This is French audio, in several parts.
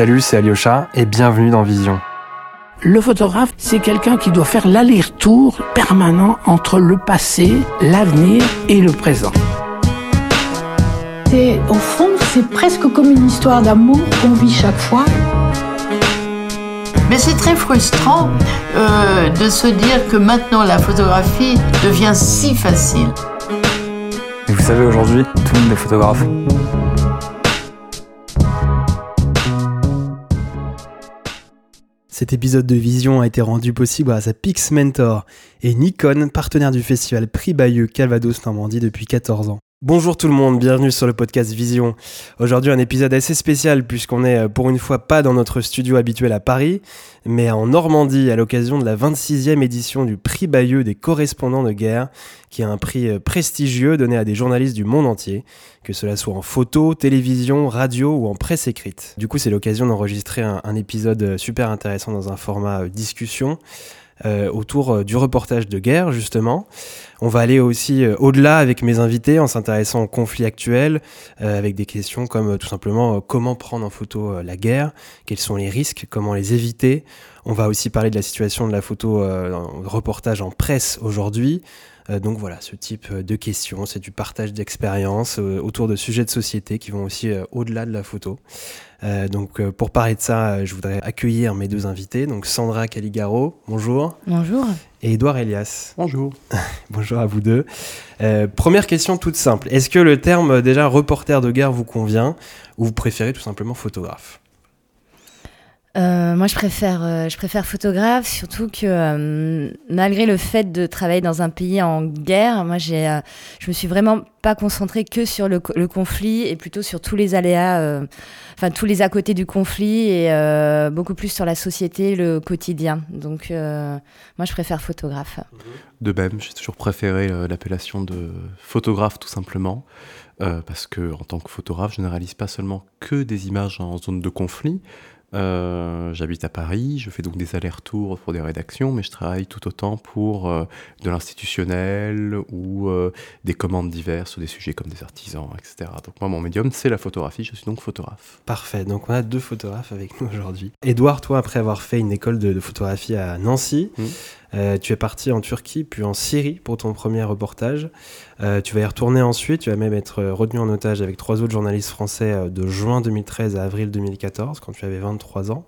Salut, c'est Alyosha et bienvenue dans Vision. Le photographe, c'est quelqu'un qui doit faire l'aller-retour permanent entre le passé, l'avenir et le présent. Et au fond, c'est presque comme une histoire d'amour qu'on vit chaque fois. Mais c'est très frustrant euh, de se dire que maintenant la photographie devient si facile. Et vous savez, aujourd'hui, tout le monde est photographe. Cet épisode de Vision a été rendu possible grâce à Pix Mentor et Nikon, partenaire du festival Prix Bayeux Calvados Normandie depuis 14 ans. Bonjour tout le monde, bienvenue sur le podcast Vision. Aujourd'hui un épisode assez spécial puisqu'on est euh, pour une fois pas dans notre studio habituel à Paris, mais en Normandie à l'occasion de la 26e édition du prix Bayeux des correspondants de guerre, qui est un prix euh, prestigieux donné à des journalistes du monde entier, que cela soit en photo, télévision, radio ou en presse écrite. Du coup c'est l'occasion d'enregistrer un, un, épisode euh, super intéressant dans un format discussion. Euh, autour du reportage de guerre, justement. On va aller aussi euh, au-delà avec mes invités en s'intéressant aux conflits actuels, euh, avec des questions comme tout simplement comment prendre en photo la guerre, quels sont les risques, comment les éviter. On va aussi parler de la situation de la photo reportage en presse aujourd'hui. Donc voilà, ce type de questions, c'est du partage d'expériences autour de sujets de société qui vont aussi au-delà de la photo. Euh, donc euh, pour parler de ça, euh, je voudrais accueillir mes deux invités, donc Sandra Caligaro, bonjour. Bonjour. Et Edouard Elias. Bonjour. bonjour à vous deux. première question toute simple. Est-ce que le terme déjà reporter de guerre vous convient ou vous préférez tout simplement photographe? Euh, moi, je préfère, euh, je préfère photographe, surtout que euh, malgré le fait de travailler dans un pays en guerre, moi, j'ai, je me suis vraiment pas concentrée que sur le, le conflit et plutôt sur tous les aléas, enfin tous les à côté du conflit et beaucoup plus sur la société, le quotidien. Donc, moi, je préfère photographe. De même, j'ai toujours préféré l'appellation de photographe, tout simplement. parce que en tant que photographe, je ne réalise pas seulement que des images en zone de conflit, euh, j'habite à Paris, je fais donc des allers-retours pour des rédactions, mais je travaille tout autant pour euh, de l'institutionnel ou euh, des commandes diverses sur des sujets comme des artisans, etc. Donc moi, mon médium, c'est la photographie, je suis donc photographe. Parfait, donc on a deux photographes avec nous aujourd'hui. Edouard, toi, après avoir fait une école de, de photographie à Nancy, mmh. Euh, tu es parti en Turquie, puis en Syrie pour ton premier reportage. Euh, tu vas y retourner ensuite. Tu vas même être retenu en otage avec trois autres journalistes français euh, de juin 2013 à avril 2014, quand tu avais 23 ans.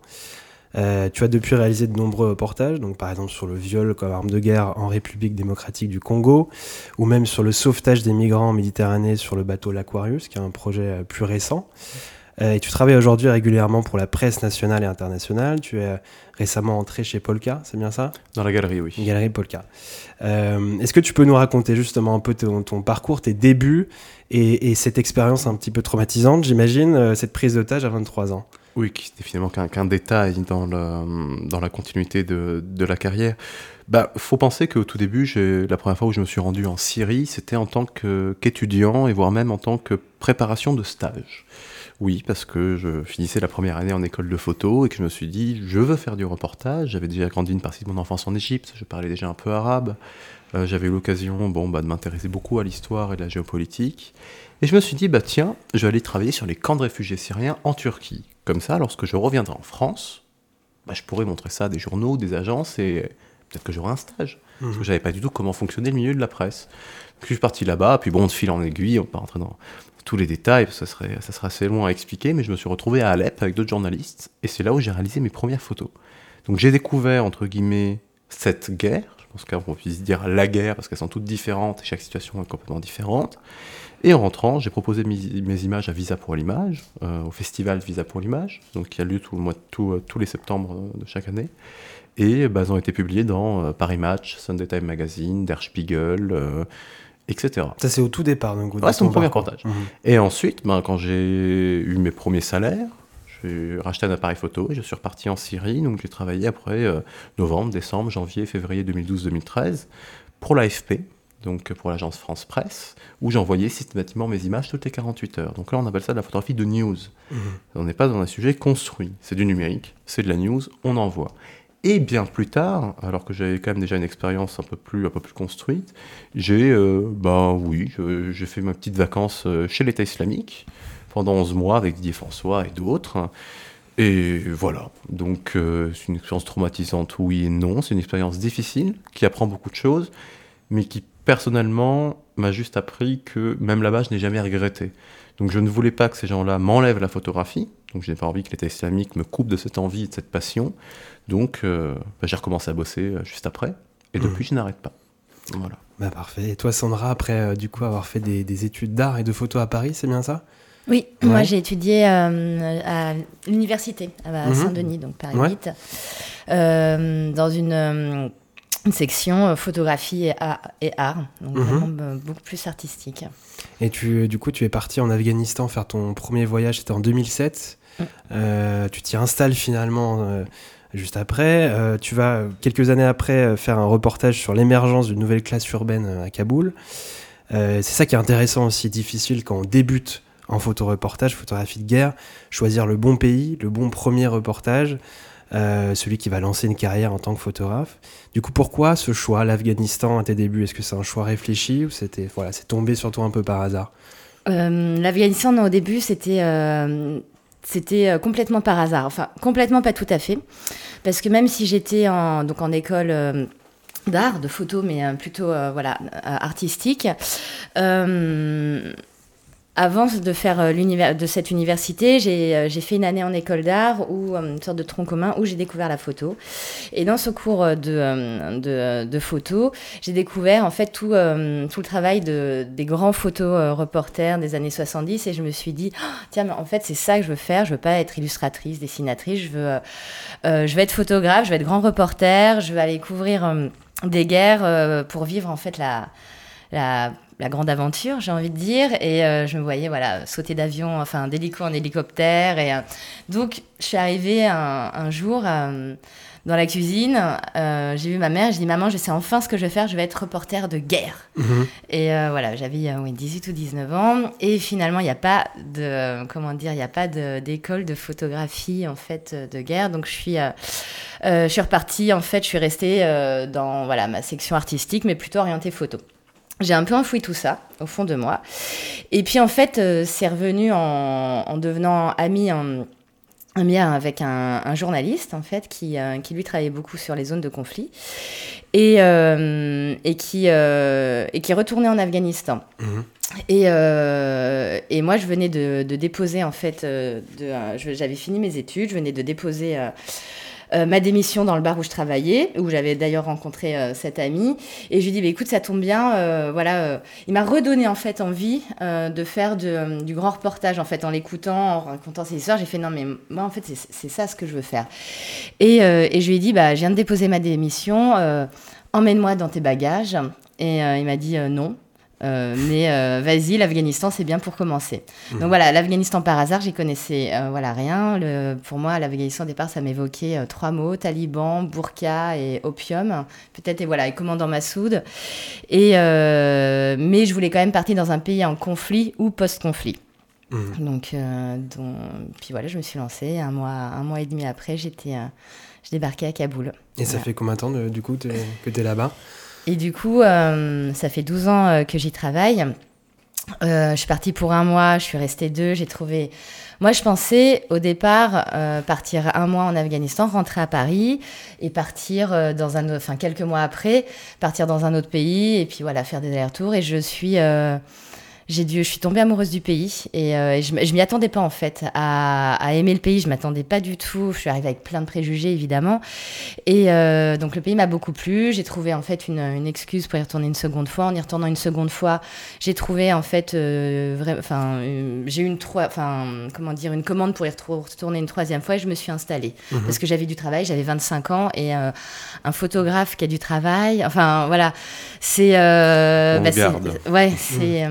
Euh, tu as depuis réalisé de nombreux reportages, donc par exemple sur le viol comme arme de guerre en République démocratique du Congo, ou même sur le sauvetage des migrants en Méditerranée sur le bateau l'Aquarius, qui est un projet plus récent. Euh, et tu travailles aujourd'hui régulièrement pour la presse nationale et internationale. Tu es récemment entré chez Polka, c'est bien ça? Dans la galerie, oui. Galerie Polka. Euh, Est-ce que tu peux nous raconter justement un peu ton, ton parcours, tes débuts et, et cette expérience un petit peu traumatisante, j'imagine, euh, cette prise d'otage à 23 ans? Oui, qui n'était finalement qu'un qu détail dans, la continuité de, de la carrière. Bah, faut penser qu'au tout début, la première fois où je me suis rendu en Syrie, c'était en tant qu'étudiant et voire même en tant que préparation de stage. Oui, parce que je finissais la première année en école de photo et que je me suis dit, je veux faire du reportage. J'avais déjà grandi une partie de mon enfance en Égypte, je parlais déjà un peu arabe. Euh, J'avais eu l'occasion bon, bah, de m'intéresser beaucoup à l'histoire et de la géopolitique. Et je me suis dit, bah tiens, je vais aller travailler sur les camps de réfugiés syriens en Turquie. Comme ça, lorsque je reviendrai en France, bah, je pourrais montrer ça à des journaux, des agences et peut-être que j'aurai un stage. Mmh. Parce que j'avais pas du tout comment fonctionnait le milieu de la presse. Donc, je suis parti là-bas, puis bon, de fil en aiguille, on peut rentrer dans, tous les détails, ça serait, ça serait assez long à expliquer, mais je me suis retrouvé à Alep avec d'autres journalistes, et c'est là où j'ai réalisé mes premières photos. Donc j'ai découvert, entre guillemets, cette guerre, je pense qu'on puisse dire la guerre, parce qu'elles sont toutes différentes, et chaque situation est complètement différente. Et en rentrant, j'ai proposé mes, images à Visa pour l'image, euh, au festival Visa pour l'image, donc qui a lieu tout le mois, euh, tous les septembre de chaque année. Et bah, elles ont été publiées dans euh, Paris Match, Sunday Time Magazine, Der Spiegel, etc. Ça, c'est au tout départ, donc. Ouais, c'est mon premier reportage. Mmh. Et ensuite, ben, quand j'ai eu mes premiers salaires, j'ai racheté un appareil photo et je suis reparti en Syrie. Donc, j'ai travaillé après euh, novembre, décembre, janvier, février 2012-2013 pour l'AFP, donc pour l'agence France Presse, où j'envoyais systématiquement mes images toutes les 48 heures. Donc là, on appelle ça de la photographie de news. Mmh. On n'est pas dans un sujet construit. C'est du numérique, c'est de la news, on envoie. Et bien plus tard, alors que j'avais quand même déjà une expérience un peu plus, construite, j'ai, euh, bah oui, j'ai fait ma petite vacances euh, chez l'État islamique pendant 11 mois avec Didier François et d'autres. Et voilà. Donc, euh, c'est une expérience traumatisante, oui et non. C'est une expérience difficile qui apprend beaucoup de choses, mais qui personnellement m'a juste appris que même là-bas, je n'ai jamais regretté. Donc, je ne voulais pas que ces gens-là m'enlèvent la photographie. Donc, je n'ai pas envie que l'État islamique me coupe de cette envie et de cette passion. Donc, euh, bah, j'ai recommencé à bosser euh, juste après. Et Mmh. depuis, je n'arrête pas. Voilà. Bah parfait. Et toi, Sandra, après euh, du coup avoir fait des, des études d'art et de photo à Paris, c'est bien ça? Oui, Ouais. moi j'ai étudié euh, à l'université à Mhm. Saint-Denis, donc Paris Ouais. 8, euh, dans une, une section photographie et art, et art donc vraiment euh, beaucoup plus artistique. Et tu, du coup, tu es parti en Afghanistan faire ton premier voyage, c'était en 2007. Euh, tu t'y installes finalement euh, juste après. Euh, tu vas, quelques années après, faire un reportage sur l'émergence d'une nouvelle classe urbaine à Kaboul. C'est ça qui est intéressant aussi, difficile quand on débute en photoreportage, photographie de guerre, choisir le bon pays, le bon premier reportage, celui qui va lancer une carrière en tant que photographe. Du coup, pourquoi ce choix, l'Afghanistan, à tes débuts Est-ce que c'est un choix réfléchi ou c'était voilà, c'est tombé sur toi un peu par hasard? L'Afghanistan, au début, c'était c'était euh, complètement par hasard. Enfin, complètement pas tout à fait. Parce que même si j'étais en, donc en école euh, d'art, de photo, mais euh, plutôt voilà, artistique, avant de faire euh, l'univers de cette université, j'ai euh, j'ai fait une année en école d'art ou euh, une sorte de tronc commun où j'ai découvert la photo. Et dans ce cours de, de, de photo, j'ai découvert en fait tout, tout le travail de, des grands photos reporters des années 70 et je me suis dit Ah, tiens mais en fait c'est ça que je veux faire. Je veux pas être illustratrice dessinatrice. Je veux je vais être photographe je vais être grand reporter. Je vais aller couvrir des guerres pour vivre en fait la la, la grande aventure, j'ai envie de dire. Et euh, je me voyais voilà, sauter d'avion, enfin d'hélico en hélicoptère. Et, euh, donc, je suis arrivée un, un jour euh, dans la cuisine. j'ai vu ma mère, j'ai dit Maman, je sais enfin ce que je vais faire, je vais être reporter de guerre. Et euh, voilà, j'avais oui, 18 ou 19 ans. Et finalement, il n'y a pas de, comment dire, il n'y a pas de- d'école de, photographie, en fait, de guerre. Donc, je suis, je suis repartie, en fait, je suis restée dans voilà, ma section artistique, mais plutôt orientée photo. J'ai un peu enfoui tout ça au fond de moi. Et puis en fait, euh, c'est revenu en, en devenant ami, en, avec un, un journaliste en fait qui, euh, qui lui travaillait beaucoup sur les zones de conflit et, euh, et, qui, et qui est retourné en Afghanistan. Mhm. Et, euh, et moi, je venais de, de déposer, en fait, euh, euh, j'avais fini mes études, je venais de déposer euh, ma démission dans le bar où je travaillais, où j'avais d'ailleurs rencontré euh, cet ami. Et je lui ai dit, bah, écoute, ça tombe bien, euh, voilà. il m'a redonné, en fait, envie de faire du grand reportage, en fait, en l'écoutant, en racontant ses histoires. J'ai fait, non, mais moi, en fait, c'est, ça ce que je veux faire. Et, et je lui ai dit, bah, je viens de déposer ma démission, emmène-moi dans tes bagages. Et il m'a dit, non. Euh, mais euh, vas-y, l'Afghanistan, c'est bien pour commencer. Donc voilà, l'Afghanistan par hasard, j'y connaissais euh, voilà, rien. Le- pour moi, l'Afghanistan, au départ, ça m'évoquait trois mots taliban, burqa et opium. Peut-être, et voilà, et commandant Massoud. Et, mais je voulais quand même partir dans un pays en conflit ou post-conflit. Mhm. Donc, donc- puis voilà, je me suis lancée. Un mois, un mois et demi après, j'étais, je débarquais à Kaboul. Et ça fait combien de temps du coup que tu es là-bas? Et du coup, euh, ça fait 12 ans euh, que j'y travaille. Euh, je suis partie pour un mois, je suis restée deux, j'ai trouvé... Moi, je pensais au départ partir un mois en Afghanistan, rentrer à Paris et partir dans un autre... Enfin, quelques mois après, partir dans un autre pays et puis voilà, faire des allers-retours. Et je suis... j'ai dû, je suis tombée amoureuse du pays et, euh, et je, je m'y attendais pas en fait à, à aimer le pays. Je m'attendais pas du tout. Je suis arrivée avec plein de préjugés évidemment. Et euh, donc le pays m'a beaucoup plu. J'ai trouvé en fait une, une excuse pour y retourner une seconde fois. En y retournant une seconde fois, j'ai trouvé en fait, euh, enfin, euh, j'ai eu une trois, enfin, comment dire, une commande pour y retourner une troisième fois et je me suis installée parce que j'avais du travail. J'avais 25 ans et un photographe qui a du travail. Enfin voilà, c'est, bah, ouais, c'est.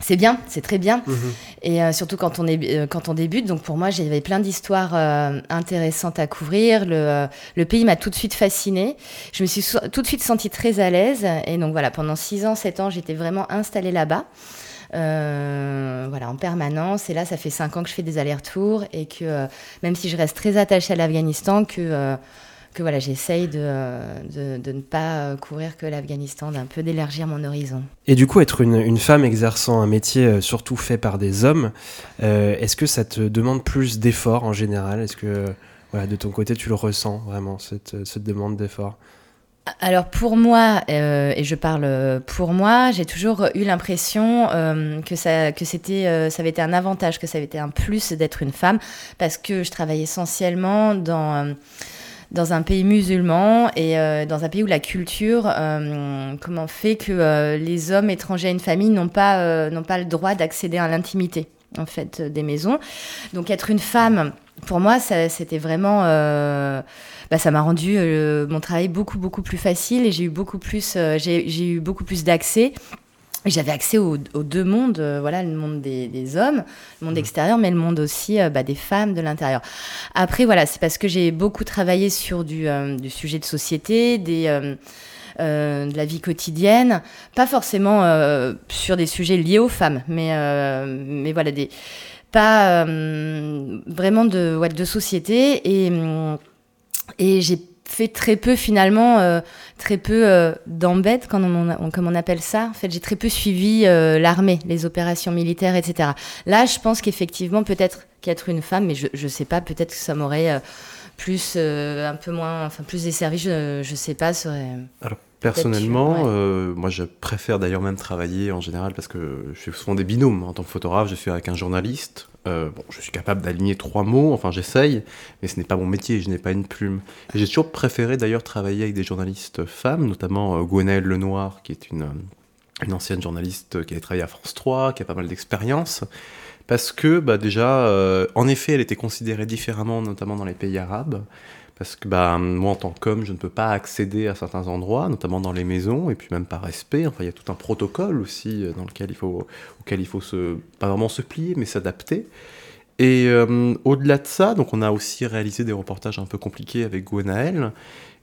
C'est bien, c'est très bien. Mhm. Et euh, surtout quand on, est, euh, quand on débute. Donc pour moi, j'avais plein d'histoires euh, intéressantes à couvrir. Le, euh, le pays m'a tout de suite fascinée. Je me suis so- tout de suite sentie très à l'aise. Et donc voilà, pendant 6 ans, 7 ans, j'étais vraiment installée là-bas. Euh, voilà, en permanence. Et là, ça fait 5 ans que je fais des allers-retours. Et que euh, même si je reste très attachée à l'Afghanistan, que, euh, que voilà, j'essaye de, de, de, ne pas couvrir que l'Afghanistan, d'un peu d'élargir mon horizon. Et du coup, être une, une femme exerçant un métier surtout fait par des hommes, est-ce que ça te demande plus d'efforts en général? Est-ce que voilà, de ton côté, tu le ressens vraiment, cette, cette demande d'effort alors pour moi, euh, et je parle pour moi, j'ai toujours eu l'impression euh, que, ça, que c'était, euh, ça avait été un avantage, que ça avait été un plus d'être une femme, parce que je travaille essentiellement dans, dans un pays musulman et dans un pays où la culture comment fait que les hommes étrangers à une famille n'ont pas, n'ont pas le droit d'accéder à l'intimité en fait des maisons. Donc être une femme, pour moi, c'était vraiment bah, ça m'a rendu euh, mon travail beaucoup, beaucoup plus facile et j'ai eu beaucoup plus, euh, j'ai eu beaucoup plus d'accès. J'avais accès aux, deux mondes, euh, voilà, le monde des, hommes, le monde mmh. extérieur, mais le monde aussi bah, des femmes de l'intérieur. Après, voilà, c'est parce que j'ai beaucoup travaillé sur du, du, sujet de société, des, de la vie quotidienne, pas forcément sur des sujets liés aux femmes, mais, mais voilà, des, pas vraiment de, ouais, de société. Et et j'ai fait très peu finalement, euh, très peu euh, d'embêtes, comme on, comme on appelle ça. En fait, j'ai très peu suivi euh, l'armée, les opérations militaires, etc. Là, je pense qu'effectivement, peut-être qu'être une femme, mais je ne sais pas, peut-être que ça m'aurait plus, un peu moins, enfin plus desservi, je ne sais pas. Alors, personnellement, moi, je préfère d'ailleurs même travailler en général parce que je fais souvent des binômes. En tant que photographe, je suis avec un journaliste euh, bon, je suis capable d'aligner trois mots, enfin j'essaye, mais ce n'est pas mon métier, je n'ai pas une plume. j'ai toujours préféré d'ailleurs travailler avec des journalistes femmes, notamment euh, Gwenaëlle Lenoir, qui est une, euh, une ancienne journaliste qui a travaillé à France 3, qui a pas mal d'expérience, parce que bah, déjà, euh, en effet, elle était considérée différemment, notamment dans les pays arabes. Parce que bah, moi, en tant qu'homme, je ne peux pas accéder à certains endroits, notamment dans les maisons, et puis même par respect. Enfin, il y a tout un protocole aussi euh, dans lequel il faut, auquel il faut se, pas vraiment se plier, mais s'adapter. Et euh, au-delà de ça, donc on a aussi réalisé des reportages un peu compliqués avec Gwenaëlle.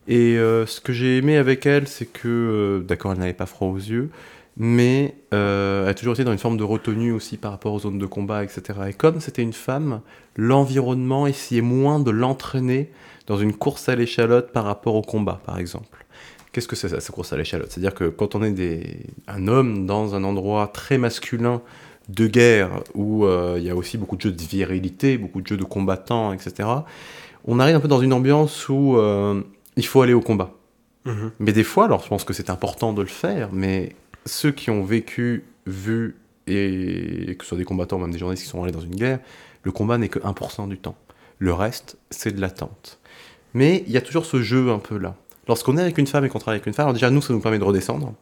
Et euh, ce que j'ai aimé avec elle, c'est que, d'accord, elle n'avait pas froid aux yeux, mais elle a toujours été dans une forme de retenue aussi par rapport aux zones de combat, etc. Et comme c'était une femme, l'environnement essayait moins de l'entraîner dans une course à l'échalote par rapport au combat, par exemple. Qu'est-ce que c'est ça, cette course à l'échalote? C'est-à-dire que quand on est des, un homme dans un endroit très masculin de guerre, où euh, il y a aussi beaucoup de jeux de virilité, beaucoup de jeux de combattants, etc., on arrive un peu dans une ambiance où euh, il faut aller au combat. Mhm. Mais des fois, alors je pense que c'est important de le faire, mais ceux qui ont vécu, vu, et que ce soit des combattants ou même des journalistes qui sont allés dans une guerre, le combat n'est que 1% du temps. Le reste, c'est de l'attente. Mais il y a toujours ce jeu un peu là. Lorsqu'on est avec une femme et qu'on travaille avec une femme, déjà nous, ça nous permet de redescendre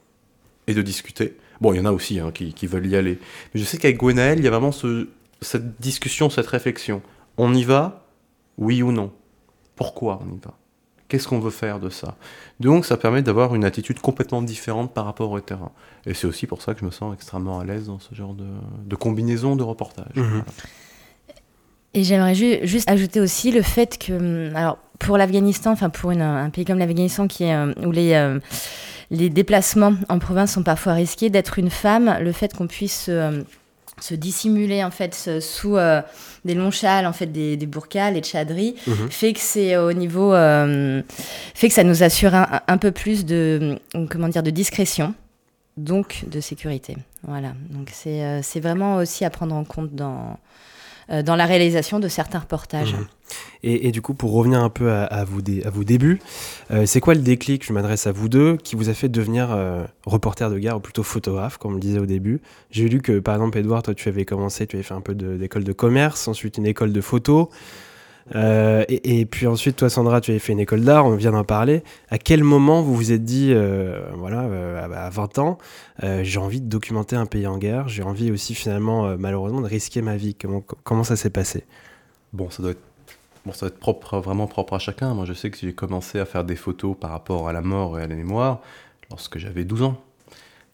et de discuter. Bon, il y en a aussi hein, qui, veulent y aller. Mais je sais qu'avec Gwenaël, il y a vraiment cette discussion, cette réflexion. On y va Oui ou non? Pourquoi on y va? Qu'est-ce qu'on veut faire de ça? Donc ça permet d'avoir une attitude complètement différente par rapport au terrain. Et c'est aussi pour ça que je me sens extrêmement à l'aise dans ce genre de, combinaison de reportage. Mhm. Et j'aimerais juste ajouter aussi le fait que, hum, alors pour l'Afghanistan, enfin pour un pays comme l'Afghanistan qui est euh, où les euh, les déplacements en province sont parfois risqués, d'être une femme, le fait qu'on puisse euh, se dissimuler en fait sous des longs châles, en fait des, des burkas, les tchadris, mhm. fait que c'est au niveau, fait que ça nous assure un, un, peu plus de comment dire de discrétion, donc de sécurité. Voilà, donc c'est c'est vraiment aussi à prendre en compte dans euh, dans la réalisation de certains reportages. Mhm. Et, du coup, pour revenir un peu à, vos débuts, euh, c'est quoi le déclic, je m'adresse à vous deux, qui vous a fait devenir euh, reporter de guerre ou plutôt photographe, comme on le disait au début? J'ai lu que, par exemple, Edouard, toi, tu avais commencé, tu avais fait un peu d'école de, commerce, ensuite une école de photo. Euh, et, puis ensuite, toi, Sandra, tu avais fait une école d'art, on vient d'en parler. À quel moment vous vous êtes dit, euh, voilà, euh, à 20 ans, j'ai envie de documenter un pays en guerre, j'ai envie aussi finalement, malheureusement, de risquer ma vie? Comment, comment ça s'est passé? Bon, ça doit être Bon, ça doit être propre, vraiment propre à chacun. Moi, je sais que j'ai commencé à faire des photos par rapport à la mort et à la mémoire lorsque j'avais 12 ans.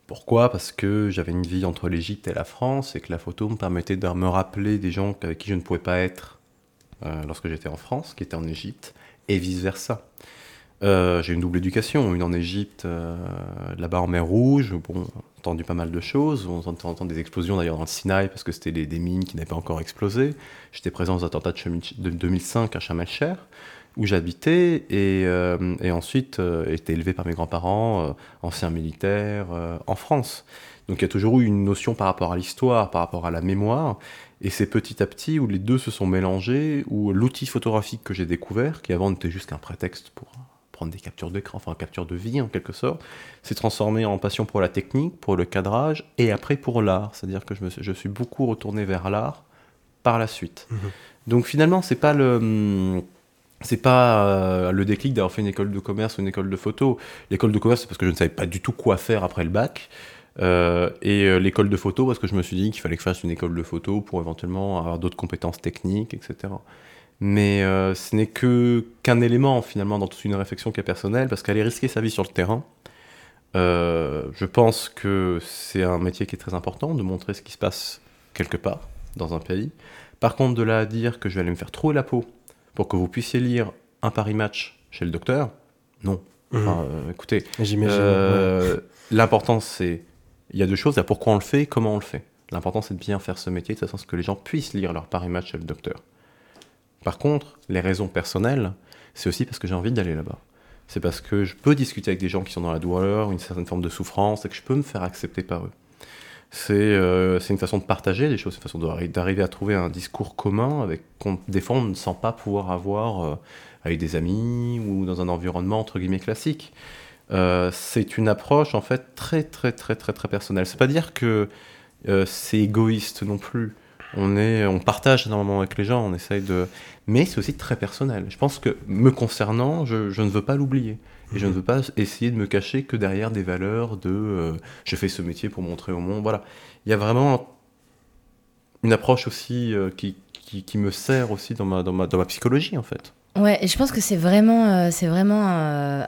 Pourquoi? Parce que j'avais une vie entre l'Égypte et la France et que la photo me permettait de me rappeler des gens avec qui je ne pouvais pas être euh, lorsque j'étais en France, qui était en Égypte, et vice-versa. Euh, j'ai une double éducation, une en Égypte, euh, là-bas en mer Rouge, on entendu pas mal de choses, on entend des explosions d'ailleurs dans le Sinaï parce que c'était des, mines qui n'avaient pas encore explosé. J'étais présent aux attentats de, 2005 à Sharm où j'habitais et, euh, et ensuite euh, été élevé par mes grands-parents, euh, anciens militaires, euh, en France. Donc il y a toujours eu une notion par rapport à l'histoire, par rapport à la mémoire, et c'est petit à petit où les deux se sont mélangés, où l'outil photographique que j'ai découvert, qui avant n'était juste qu'un prétexte pour prendre des captures d'écran, enfin capture de vie en quelque sorte, s'est transformé en passion pour la technique, pour le cadrage, et après pour l'art. C'est-à-dire que je, me suis, je suis beaucoup retourné vers l'art par la suite. Donc finalement, c'est pas le c'est pas euh, le déclic d'avoir fait une école de commerce ou une école de photo. L'école de commerce, c'est parce que je ne savais pas du tout quoi faire après le bac. Euh, et euh, l'école de photo, parce que je me suis dit qu'il fallait que je fasse une école de photo pour éventuellement avoir d'autres compétences techniques, etc. Mais ce n'est que qu'un élément finalement dans toute une réflexion qui est personnelle, parce qu'aller risquer sa vie sur le terrain, je pense que c'est un métier qui est très important, de montrer ce qui se passe quelque part dans un pays. Par contre, de là à dire que je vais aller me faire trouer la peau pour que vous puissiez lire un Paris Match chez le docteur, non. Enfin, euh, écoutez, euh, l'important c'est, il y a deux choses, il y a pourquoi on le fait et comment on le fait. L'important c'est de bien faire ce métier de façon à ce que les gens puissent lire leur Paris Match chez le docteur. Par contre, les raisons personnelles, c'est aussi parce que j'ai envie d'aller là-bas. C'est parce que je peux discuter avec des gens qui sont dans la douleur, une certaine forme de souffrance, et que je peux me faire accepter par eux. C'est euh, c'est une façon de partager les choses, c'est une façon d'arri- d'arriver à trouver un discours commun avec qu'on on ne sent pas pouvoir avoir euh, avec des amis ou dans un environnement entre guillemets classique. Euh, c'est une approche en fait très très très très très personnelle. C'est pas dire que c'est égoïste non plus. On est, on partage énormément avec les gens, on essaye de, mais c'est aussi très personnel. Je pense que me concernant, je, je ne veux pas l'oublier. Et je ne veux pas essayer de me cacher que derrière des valeurs de euh, je fais ce métier pour montrer au monde. Voilà. Il y a vraiment une approche aussi euh, qui, qui, qui me sert aussi dans ma, dans, ma, dans ma psychologie en fait. Ouais, et je pense que c'est vraiment, euh, c'est vraiment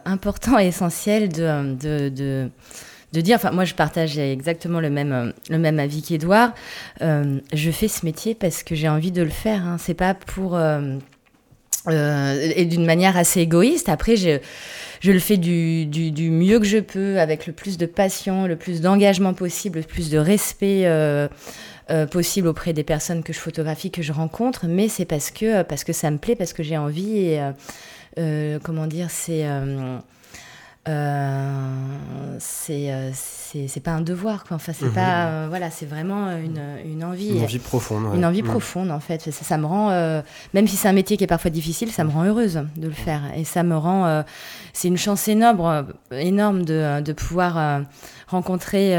important et essentiel de, de, de, de dire, enfin moi je partage exactement le même, le même avis qu'Edouard, Euh, je fais ce métier parce que j'ai envie de le faire, hein. c'est pas pour... euh, euh, et d'une manière assez égoïste. Après, je, je le fais du, du, du mieux que je peux, avec le plus de passion, le plus d'engagement possible, le plus de respect euh, euh, possible auprès des personnes que je photographie, que je rencontre. Mais c'est parce que, parce que ça me plaît, parce que j'ai envie. Et comment dire, c'est. Euh, euh, c'est pas un devoir quoi enfin c'est Mhm. pas euh, voilà c'est vraiment une, une envie Une envie profonde. ouais. une envie Mm. profonde en fait. Ça, ça me rend, euh, même si c'est un métier qui est parfois difficile, ça me rend heureuse de le faire. Et ça me rend, c'est une chance énorme, énorme de, de pouvoir rencontrer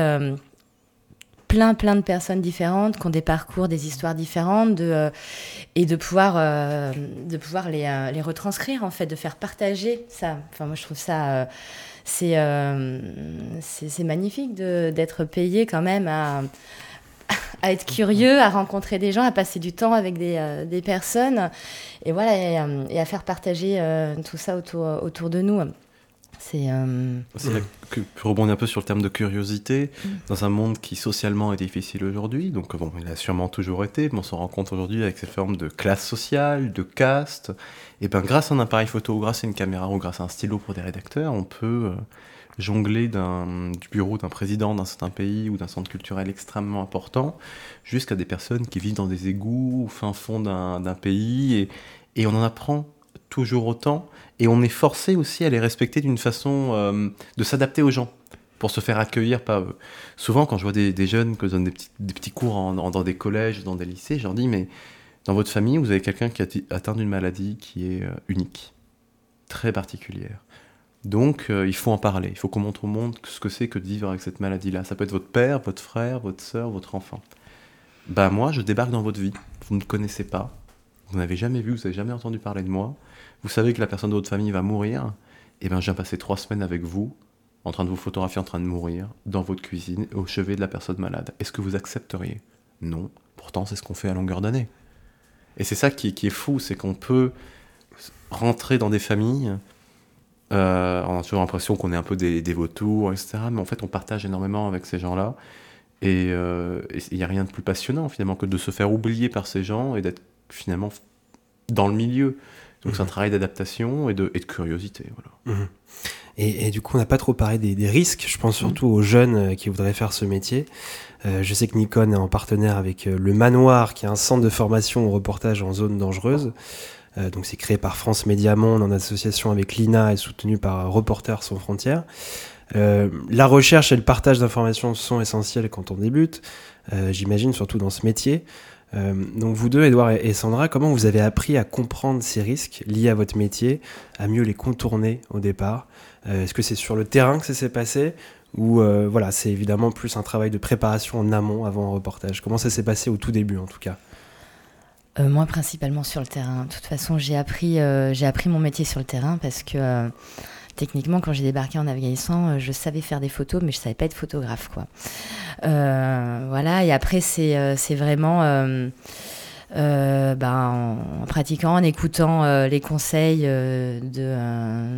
plein, plein de personnes différentes, qui ont des parcours, des histoires différentes, euh, et de pouvoir, euh, de pouvoir les, euh, les retranscrire en fait, de faire partager ça. Enfin, moi je trouve ça. c'est c'est magnifique d'être payé quand même à, à être curieux, à rencontrer des gens, à passer du temps avec des, des personnes, et voilà, et, à faire partager tout ça autour, autour de nous. C'est euh, pour rebondir un peu sur le terme de curiosité, dans un monde qui socialement est difficile aujourd'hui, donc bon, il a sûrement toujours été, mais on se rend compte aujourd'hui avec cette forme de classe sociale, de caste, et ben grâce à un appareil photo, grâce à une caméra ou grâce à un stylo pour des rédacteurs, on peut euh, jongler du bureau d'un président d'un certain pays ou d'un centre culturel extrêmement important, jusqu'à des personnes qui vivent dans des égouts au fin fond d'un d'un pays, et, et on en apprend toujours autant, et on est forcé aussi à les respecter d'une façon euh, de s'adapter aux gens pour se faire accueillir par eux. Souvent, quand je vois des, jeunes que je donne des petits, cours dans des collèges, dans des lycées, je leur dis, mais dans votre famille, vous avez quelqu'un qui a atteint d'une maladie qui est euh, unique, très particulière. Donc, euh, il faut en parler. Il faut qu'on montre au monde ce que c'est que de vivre avec cette maladie-là. Ça peut être votre père, votre frère, votre sœur, votre enfant. Bah moi, je débarque dans votre vie. Vous ne me connaissez pas. Vous n'avez jamais vu, vous n'avez jamais entendu parler de moi. Vous savez que la personne de votre famille va mourir. Et ben, je viens passer trois semaines avec vous, en train de vous photographier en train de mourir, dans votre cuisine, au chevet de la personne malade. Est-ce que vous accepteriez? Non. Pourtant, c'est ce qu'on fait à longueur d'année. Et c'est ça qui, est fou, c'est qu'on peut rentrer dans des familles. Euh, on a toujours l'impression qu'on est un peu des, vautours, etc. Mais en fait, on partage énormément avec ces gens-là. Et euh, il n'y a rien de plus passionnant, finalement, que de se faire oublier par ces gens et d'être finalement dans le milieu. Donc, c'est un travail d'adaptation et de, et de curiosité. Voilà. Mhm. Et, et du coup, on n'a pas trop parlé des, des risques. Je pense surtout aux jeunes euh, qui voudraient faire ce métier. Euh, je sais que Nikon est en partenaire avec euh, le Manoir, qui est un centre de formation au reportage en zone dangereuse. Euh, donc c'est créé par France Média Monde en association avec l'INA et soutenu par Reporters sans frontières. Euh, la recherche et le partage d'informations sont essentiels quand on débute, j'imagine surtout dans ce métier. Donc vous deux, Edouard et Sandra, comment vous avez appris à comprendre ces risques liés à votre métier, à mieux les contourner au départ? Est-ce que c'est sur le terrain que ça s'est passé? Ou voilà, c'est évidemment plus un travail de préparation en amont avant un reportage. Comment ça s'est passé au tout début en tout cas? Euh, moi, principalement sur le terrain. De toute façon, j'ai appris, euh, mon métier sur le terrain parce que euh, techniquement, quand j'ai débarqué en Afghanistan, je savais faire des photos, mais je savais pas être photographe, quoi. voilà. Et après, c'est, c'est vraiment ben, en, pratiquant, en écoutant les conseils de,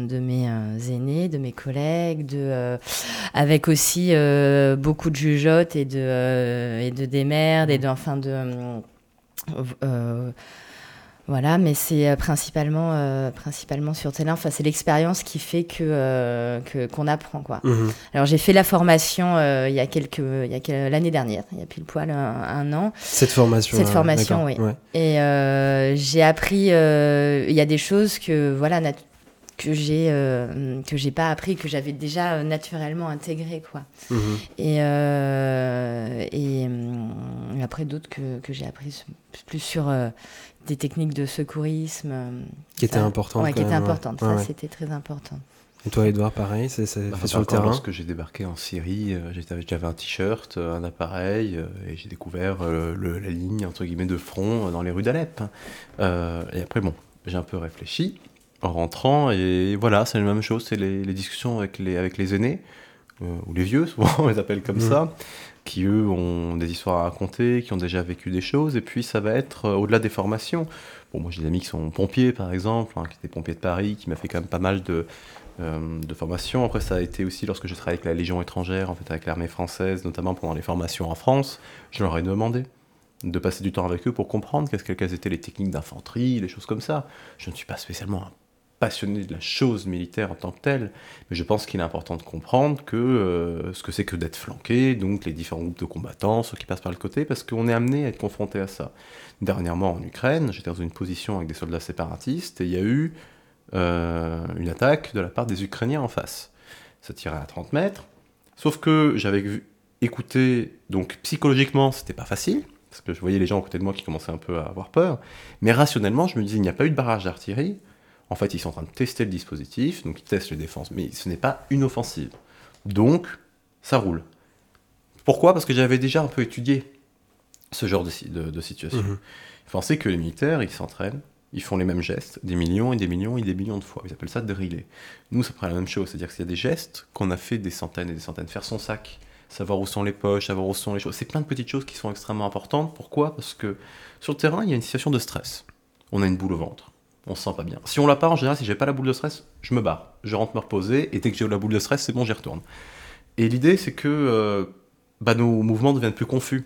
de mes aînés, de mes collègues, de, avec aussi beaucoup de jugeotes et de, et de démerdes et de, enfin de euh, voilà, mais c'est euh, principalement, euh, principalement sur terrain. Enfin, c'est l'expérience qui fait que qu'on apprend quoi. Mhm. Alors j'ai fait la formation il y a quelques, il y a l'année dernière, il y a pile poil un, an. Cette formation. Cette formation, oui. Et j'ai appris, il y a des choses que voilà que j'ai euh, que j'ai pas appris que j'avais déjà euh, naturellement intégré quoi. Mhm. et, euh, et, après d'autres que, que j'ai appris plus sur des techniques de secourisme qui étaient importantes ouais, qui étaient importantes. Ça c'était très important. Et toi Edouard pareil c'est bah, sur le terrain lorsque j'ai débarqué en Syrie j'avais un t-shirt un appareil et j'ai découvert le, la ligne entre guillemets de front dans les rues d'Alep et après bon j'ai un peu réfléchi en rentrant. Et voilà, c'est la même chose, c'est les, discussions avec les, avec les aînés, euh, ou les vieux, souvent on les appelle comme mmh. ça, qui eux ont des histoires à raconter, qui ont déjà vécu des choses. Et puis ça va être euh, au-delà des formations. Bon, moi j'ai des amis qui sont pompiers par exemple, hein, qui étaient pompiers de Paris, qui m'a fait quand même pas mal de, euh, de formations. Après, ça a été aussi lorsque j'ai travaillé avec la Légion étrangère, en fait, avec l'armée française, notamment pendant les formations en France, je leur ai demandé de passer du temps avec eux pour comprendre qu'est-ce quelles étaient les techniques d'infanterie, les choses comme ça. Je ne suis pas spécialement un passionné de la chose militaire en tant que telle, mais je pense qu'il est important de comprendre que euh, ce que c'est que d'être flanqué, donc les différents groupes de combattants, ceux qui passent par le côté, parce qu'on est amené à être confronté à ça. Dernièrement en Ukraine, j'étais dans une position avec des soldats séparatistes et il y a eu euh, une attaque de la part des Ukrainiens en face. Ça tirait à 30 mètres, sauf que j'avais écouté, donc psychologiquement c'était pas facile, parce que je voyais les gens à côté de moi qui commençaient un peu à avoir peur, mais rationnellement je me disais il n'y a pas eu de barrage d'artillerie, en fait, ils sont en train de tester le dispositif, donc ils testent les défenses, mais ce n'est pas une offensive. Donc, ça roule. Pourquoi? Parce que j'avais déjà un peu étudié ce genre de, situation. Mmh. Il faut que les militaires, ils s'entraînent, ils font les mêmes gestes, des millions et des millions et des millions de fois. Ils appellent ça driller. Nous, ça prend la même chose, c'est-à-dire qu'il y a des gestes qu'on a fait des centaines et des centaines. Faire son sac, savoir où sont les poches, savoir où sont les choses. C'est plein de petites choses qui sont extrêmement importantes. Pourquoi? Parce que sur le terrain, il y a une situation de stress. On a une boule au ventre on se sent pas bien. Si on l'a pas, en général, si j'ai pas la boule de stress, je me barre. Je rentre me reposer, et dès que j'ai la boule de stress, c'est bon, j'y retourne. Et l'idée, c'est que euh, bah, nos mouvements deviennent plus confus.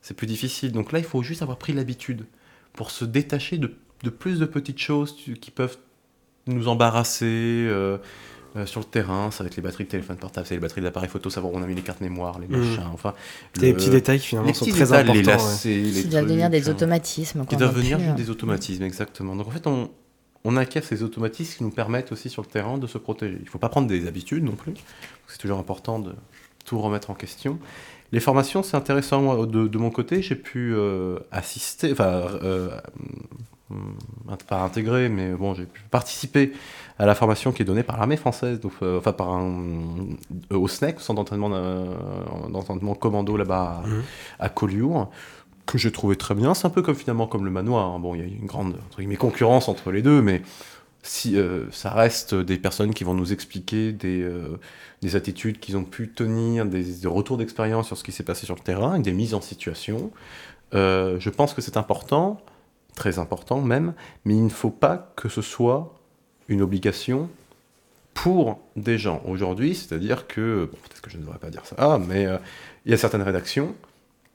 C'est plus difficile. Donc là, il faut juste avoir pris l'habitude pour se détacher de, plus de petites choses qui peuvent nous embarrasser. Euh, euh, sur le terrain, ça va être les batteries de téléphone portable, c'est les batteries de l'appareil photo, savoir où on a mis les cartes mémoire, les mmh. machins, enfin. Des petits détails qui finalement sont très importants. Les lacets, ouais. Qui doivent devenir des automatismes. Qui doivent devenir euh, des automatismes, exactement. Donc en fait, on, on acquiert ces automatismes qui nous permettent aussi sur le terrain de se protéger. Il ne faut pas prendre des habitudes non plus. C'est toujours important de tout remettre en question. Les formations, c'est intéressant. de, mon côté, j'ai pu euh, assister, enfin, pas intégrer, mais bon, j'ai pu participer à la formation qui est donnée par l'armée française, donc, euh, enfin par un, euh, au SNEC, centre d'entraînement, d'entraînement commando là-bas à, mmh. à, Collioure, que j'ai trouvé très bien. C'est un peu comme finalement comme le manoir. Hein. Bon, il y a une grande entre concurrence entre les deux, mais si, euh, ça reste des personnes qui vont nous expliquer des, des attitudes qu'ils ont pu tenir, des, des retours d'expérience sur ce qui s'est passé sur le terrain, des mises en situation. je pense que c'est important, très important même, mais il ne faut pas que ce soit une obligation pour des gens aujourd'hui, c'est-à-dire que, peut-être que je ne devrais pas dire ça, mais euh, il y a certaines rédactions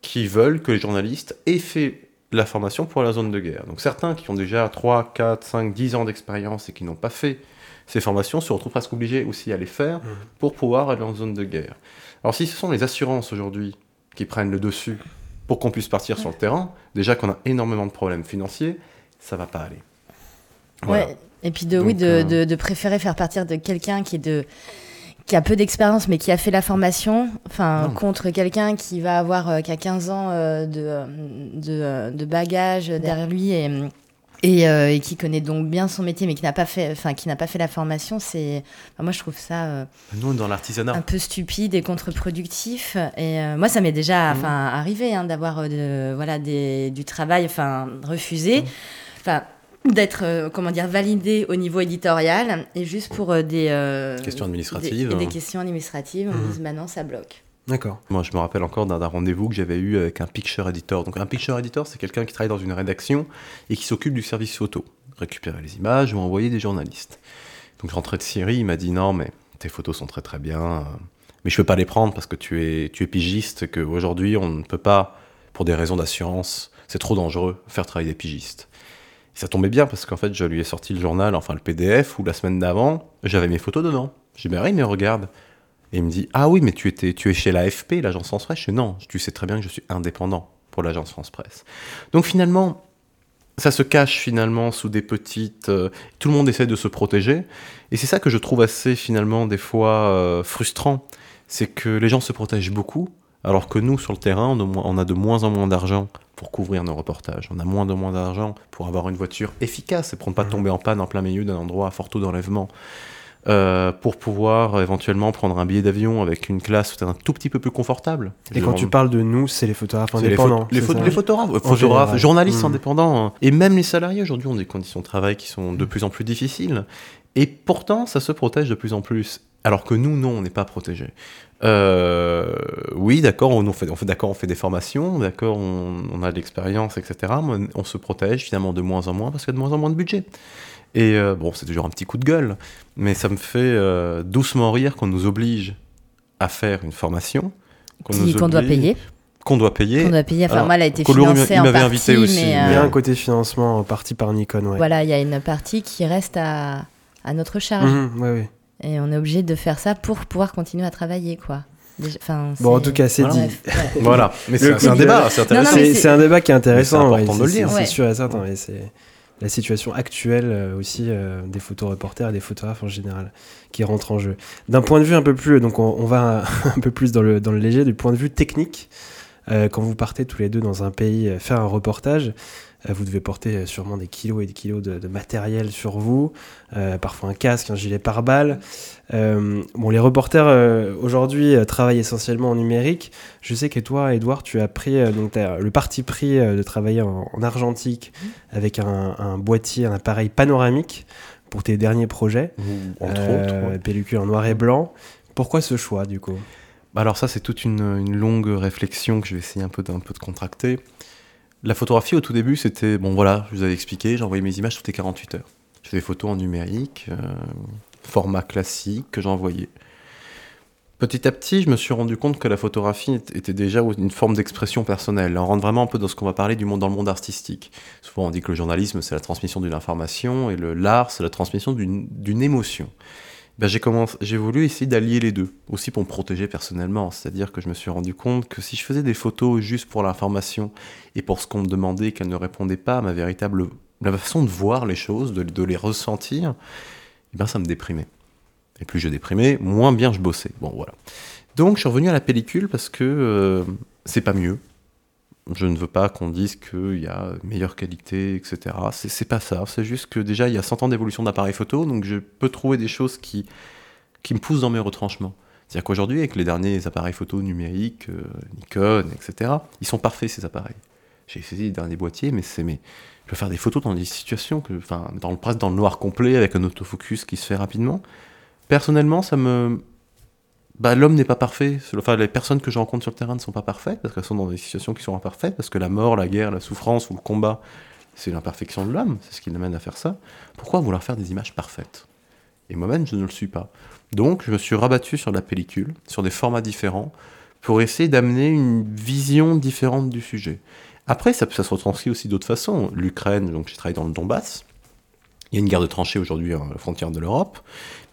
qui veulent que les journalistes aient fait la formation pour la zone de guerre. Donc certains qui ont déjà 3, 4, 5, 10 ans d'expérience et qui n'ont pas fait ces formations se retrouvent presque obligés aussi à les faire mmh. pour pouvoir aller en zone de guerre. Alors si ce sont les assurances aujourd'hui qui prennent le dessus pour qu'on puisse partir sur le terrain, déjà qu'on a énormément de problèmes financiers, ça va pas aller. Voilà. Ouais. Et puis de, oui, de, euh, de, de préférer faire partir de quelqu'un qui est de qui a peu d'expérience mais qui a fait la formation, enfin Non. contre quelqu'un qui va avoir euh, qui a 15 ans euh, de, de, de bagages derrière lui et et, euh, et qui connaît donc bien son métier mais qui n'a pas fait enfin qui n'a pas fait la formation, c'est enfin, moi je trouve ça euh, Nous, dans l'artisanat. un peu stupide et contre-productif. Et euh, moi, ça m'est déjà enfin, arrivé hein, d'avoir de- voilà, des, du travail enfin, refusé, enfin, d'être euh, comment dire, validé au niveau éditorial et juste pour euh, des, euh, Questions administratives. Des, des questions administratives, on Mhm. dit maintenant ça bloque. D'accord. Moi, je me rappelle encore d'un rendez-vous que j'avais eu avec un picture editor. Donc, un picture editor, c'est quelqu'un qui travaille dans une rédaction et qui s'occupe du service photo. Récupérer les images ou envoyer des journalistes. Donc, je rentrais de Syrie, il m'a dit non, mais tes photos sont très très bien, mais je peux pas les prendre parce que tu es, tu es pigiste, qu'aujourd'hui, on ne peut pas, pour des raisons d'assurance, c'est trop dangereux, faire travailler des pigistes. Et ça tombait bien parce qu'en fait, je lui ai sorti le journal, enfin le PDF, où la semaine d'avant, j'avais mes photos dedans. J'ai dit, bah mais regarde. Et il me dit, ah oui, mais tu, étais, tu es chez l'AFP, l'agence France Presse. Je dis, non, tu sais très bien que je suis indépendant pour l'agence France Presse. Donc finalement, ça se cache finalement sous des petites... euh, tout le monde essaie de se protéger. Et c'est ça que je trouve assez finalement des fois euh, frustrant. C'est que les gens se protègent beaucoup, alors que nous, sur le terrain, on a, de moins en moins d'argent pour couvrir nos reportages. On a moins de moins d'argent pour avoir une voiture efficace et pour ne pas tomber en panne en plein milieu d'un endroit à fort taux d'enlèvement. Euh, pour pouvoir euh, éventuellement prendre un billet d'avion avec une classe peut-être un tout petit peu plus confortable. Et quand tu parles de nous, c'est les photographes les, indépendants. les, ça les photographes, photographes, journalistes Mm. indépendants, hein. et même les salariés aujourd'hui ont des conditions de travail qui sont de plus en plus difficiles. Et pourtant, ça se protège de plus en plus. Alors que nous, non, on n'est pas protégés. Euh, oui, d'accord, on, on fait, on fait, d'accord, on fait des formations, d'accord, on, on a de l'expérience, etc. Mais on se protège finalement de moins en moins parce qu'il y a de moins en moins de budget. Et euh, bon, c'est toujours un petit coup de gueule, mais ça me fait euh, doucement rire qu'on nous oblige à faire une formation. Qu'on Qu'on doit payer. Qu'on doit payer. Qu'on doit payer. Enfin, alors, moi, elle a été financée en m'avait partie, invité aussi, mais Il y a euh, un côté financement en partie par Nikon, ouais. voilà, il y a une partie qui reste à, à notre charge. Mhm, ouais, ouais. Et on est obligé de faire ça pour pouvoir continuer à travailler, quoi. Enfin, Bon, en tout cas, c'est Voilà. dit. Bref, ouais. Voilà, mais c'est un débat, c'est un débat qui est intéressant, c'est ouais, important de le c'est- dire. c'est Ouais. sûr et certain. La situation actuelle euh, aussi euh, des photoreporters et des photographes en général qui rentre en jeu. D'un point de vue un peu plus, donc on, va un peu plus dans le, dans le léger, du point de vue technique, euh, quand vous partez tous les deux dans un pays faire un reportage, vous devez porter euh, sûrement des kilos et des kilos de, de matériel sur vous, euh, parfois un casque, un gilet pare-balles. Euh, bon, les reporters euh, aujourd'hui euh, travaillent essentiellement en numérique. Je sais que toi, Edouard, tu as pris euh, donc le parti pris euh, de travailler en, en argentique avec un, un boîtier, un appareil panoramique pour tes derniers projets, Entre Euh, autres. ouais. pellicule en noir et blanc. Pourquoi ce choix du coup? Bah Alors ça, c'est toute une, une longue réflexion que je vais essayer un peu de contracter. La photographie, au tout début, c'était, bon voilà, je vous avais expliqué, j'envoyais mes images toutes les 48 heures. Je fais des photos en numérique, euh, format classique que j'envoyais. Petit à petit, je me suis rendu compte que la photographie était déjà une forme d'expression personnelle. On rentre vraiment un peu dans ce qu'on va parler du monde dans le monde artistique. Souvent, on dit que le journalisme, c'est la transmission d'une information, et l'art, c'est la transmission d'une émotion. Ben, j'ai voulu essayer d'allier les deux, aussi pour me protéger personnellement. C'est-à-dire que je me suis rendu compte que si je faisais des photos juste pour l'information et pour ce qu'on me demandait et qu'elles ne répondaient pas à ma véritable la façon de voir les choses, de, de les ressentir, eh ben ça me déprimait. Et plus je déprimais, moins bien je bossais. Bon voilà. Donc je suis revenu à la pellicule parce que euh, c'est pas mieux. Je ne veux pas qu'on dise qu'il y a meilleure qualité, etc. C'est pas ça. C'est juste que déjà, il y a 100 ans d'évolution d'appareils photo, donc je peux trouver des choses qui, qui me poussent dans mes retranchements. C'est-à-dire qu'aujourd'hui, avec les derniers appareils photo numériques, euh, Nikon, etc., ils sont parfaits ces appareils. J'ai essayé les derniers boîtiers, mais c'est mais je peux faire des photos dans des situations que, enfin, dans le presque dans le noir complet avec un autofocus qui se fait rapidement. Personnellement, ça me bah, l'homme n'est pas parfait. Enfin, les personnes que je rencontre sur le terrain ne sont pas parfaites parce qu'elles sont dans des situations qui sont imparfaites, parce que la mort, la guerre, la souffrance ou le combat, c'est l'imperfection de l'homme, c'est ce qui l'amène à faire ça. Pourquoi vouloir faire des images parfaites? Et moi-même, je ne le suis pas. Donc, je me suis rabattu sur la pellicule, sur des formats différents, pour essayer d'amener une vision différente du sujet. Après, ça, ça se retranscrit aussi d'autres façons. L'Ukraine, donc j'ai travaillé dans le Donbass. Il y a une guerre de tranchées aujourd'hui à la frontière de l'Europe.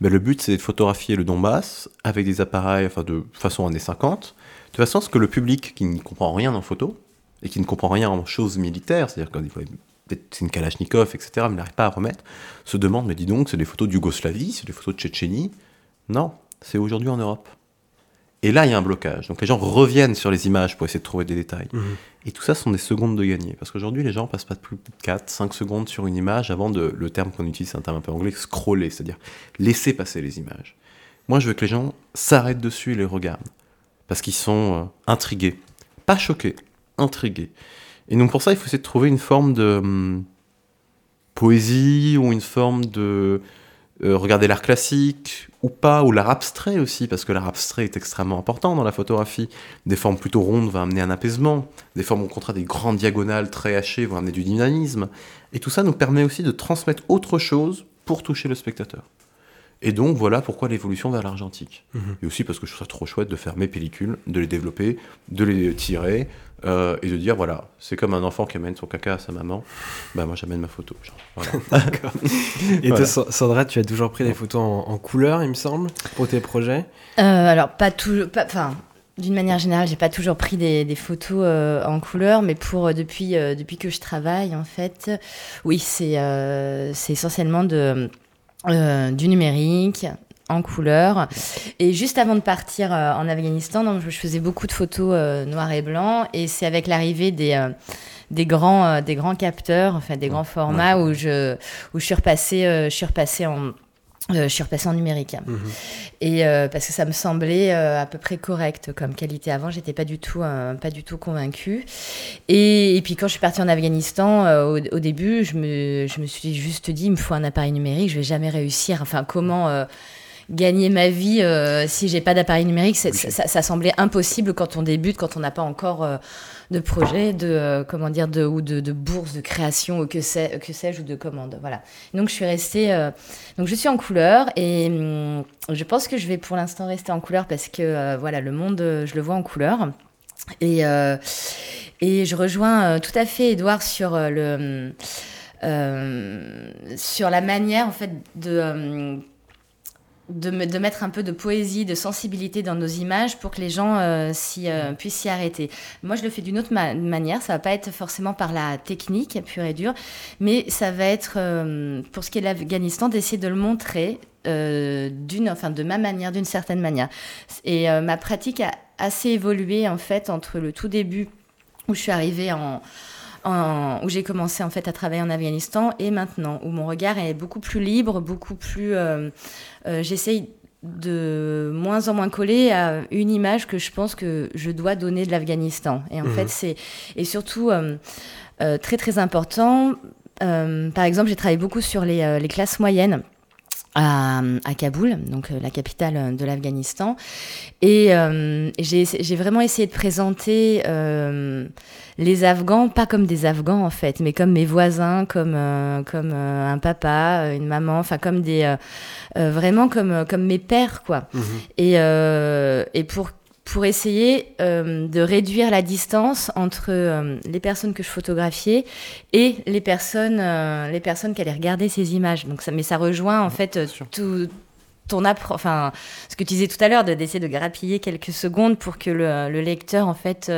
Mais le but, c'est de photographier le Donbass avec des appareils enfin, de façon années 50, de façon à ce que le public qui ne comprend rien en photo, et qui ne comprend rien en choses militaires, c'est-à-dire des fois, peut-être c'est une Kalachnikov, etc., mais n'arrive pas à remettre, se demande, mais dis donc, c'est des photos d'Yougoslavie, c'est des photos de Tchétchénie. Non, c'est aujourd'hui en Europe. Et là, il y a un blocage. Donc les gens reviennent sur les images pour essayer de trouver des détails. Mhm. Et tout ça sont des secondes de gagner. Parce qu'aujourd'hui, les gens passent pas plus de 4, 5 secondes sur une image avant de, le terme qu'on utilise, c'est un terme un peu anglais, scroller, c'est-à-dire laisser passer les images. Moi, je veux que les gens s'arrêtent dessus et les regardent. Parce qu'ils sont euh, intrigués. Pas choqués, intrigués. Et donc pour ça, il faut essayer de trouver une forme de hum, poésie ou une forme de euh, regarder l'art classique ou pas, ou l'art abstrait aussi, parce que l'art abstrait est extrêmement important dans la photographie. Des formes plutôt rondes vont amener un apaisement, des formes au contraire des grandes diagonales très hachées vont amener du dynamisme. Et tout ça nous permet aussi de transmettre autre chose pour toucher le spectateur. Et donc voilà pourquoi l'évolution vers l'argentique. Mhm. Et aussi parce que je trouve ça trop chouette de faire mes pellicules, de les développer, de les tirer, euh, et de dire voilà, c'est comme un enfant qui amène son caca à sa maman, bah moi j'amène ma photo. genre, voilà. Et Voilà. toi, Sa- Sandra, tu as toujours pris des photos en, en couleur, il me semble, pour tes projets? Euh, alors, pas toujours. Enfin. D'une manière générale, j'ai pas toujours pris des, des photos euh, en couleur, mais pour euh, depuis euh, depuis que je travaille, en fait, oui, c'est euh, c'est essentiellement de euh, du numérique en couleur. Et juste avant de partir euh, en Afghanistan, donc, je faisais beaucoup de photos euh, noir et blanc, et c'est avec l'arrivée des euh, des grands des grands capteurs, enfin des grands formats où je où je suis repassée je suis repassée en euh, je suis repassée en numérique. Mhm. Et euh, parce que ça me semblait euh, à peu près correct comme qualité avant, j'étais pas du tout, pas du tout convaincue. Et, et puis quand je suis partie en Afghanistan, au, au début, je me, je me suis juste dit, il me faut un appareil numérique, je vais jamais réussir. Enfin, comment gagner ma vie euh, si j'ai pas d'appareil numérique ça, semblait impossible quand on débute, quand on n'a pas encore euh, de projet, de euh, comment dire, de ou de, de bourse de création ou que sais, que sais-je ou de commande. Voilà. Donc je suis restée. euh, donc je suis en couleur et hum, je pense que je vais pour l'instant rester en couleur parce que voilà le monde je le vois en couleur et et je rejoins tout à fait Edouard sur le euh, sur la manière en fait de euh, de, me- de mettre un peu de poésie, de sensibilité dans nos images pour que les gens euh, s'y, euh, puissent s'y arrêter. Moi, je le fais d'une autre ma- manière. Ça va pas être forcément par la technique pure et dure, mais ça va être, euh, pour ce qui est de l'Afghanistan, d'essayer de le montrer euh, d'une, enfin, de ma manière, d'une certaine manière. Et euh, ma pratique a assez évolué en fait entre le tout début où je suis arrivée en, en- où j'ai commencé en fait à travailler en Afghanistan et maintenant où mon regard est beaucoup plus libre, beaucoup plus. euh, euh, J'essaye de moins en moins coller à une image que je pense que je dois donner de l'Afghanistan. Et en Mhm. fait, c'est et surtout euh, très très important. par exemple, j'ai travaillé beaucoup sur les, les classes moyennes. À, à Kaboul, donc euh, la capitale euh, de l'Afghanistan. Et euh, j'ai vraiment essayé de présenter euh, les Afghans, pas comme des Afghans en fait, mais comme mes voisins, comme, euh, comme un papa, une maman, enfin comme des. vraiment comme, comme mes pères, quoi. Mhm. Et, et pour, pour essayer euh, de réduire la distance entre euh, les personnes que je photographiais et les personnes, euh, les personnes qui allaient regarder ces images. Donc ça, mais ça rejoint en fait tout ton appro- enfin ce que tu disais tout à l'heure de d'essayer de grappiller quelques secondes pour que le, le lecteur en fait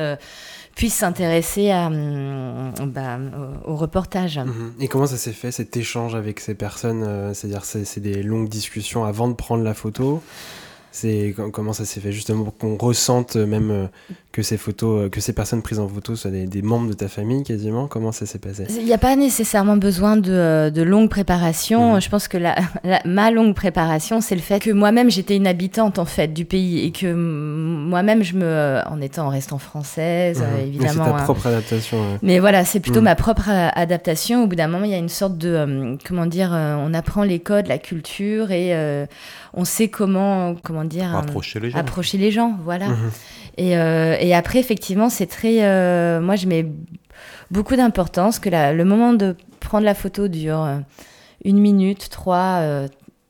puisse s'intéresser hum, bah, au, au reportage. Mhm. Et comment ça s'est fait cet échange avec ces personnes C'est-à-dire c'est c'est des longues discussions avant de prendre la photo? C'est com- comment ça s'est fait justement pour qu'on ressente euh, même euh, que ces photos, euh, que ces personnes prises en photo soient des, des membres de ta famille quasiment? Comment ça s'est passé? Il n'y a pas nécessairement besoin de, de longue préparation. Mhm. Je pense que la, la- ma longue préparation, c'est le fait que moi-même, j'étais une habitante en fait du pays et que moi-même, je me, en étant en restant française, évidemment. C'est ta hein. propre adaptation. ouais. Mais voilà, c'est plutôt Mhm. ma propre adaptation. Au bout d'un moment, il y a une sorte de, comment dire, on apprend les codes, la culture et euh, on sait comment, comment dire, Approcher les gens. approcher les gens. Voilà. Mhm. Et, euh, et après, effectivement, c'est très. euh, moi, je mets beaucoup d'importance que la- le moment de prendre la photo dure euh, une minute, trois,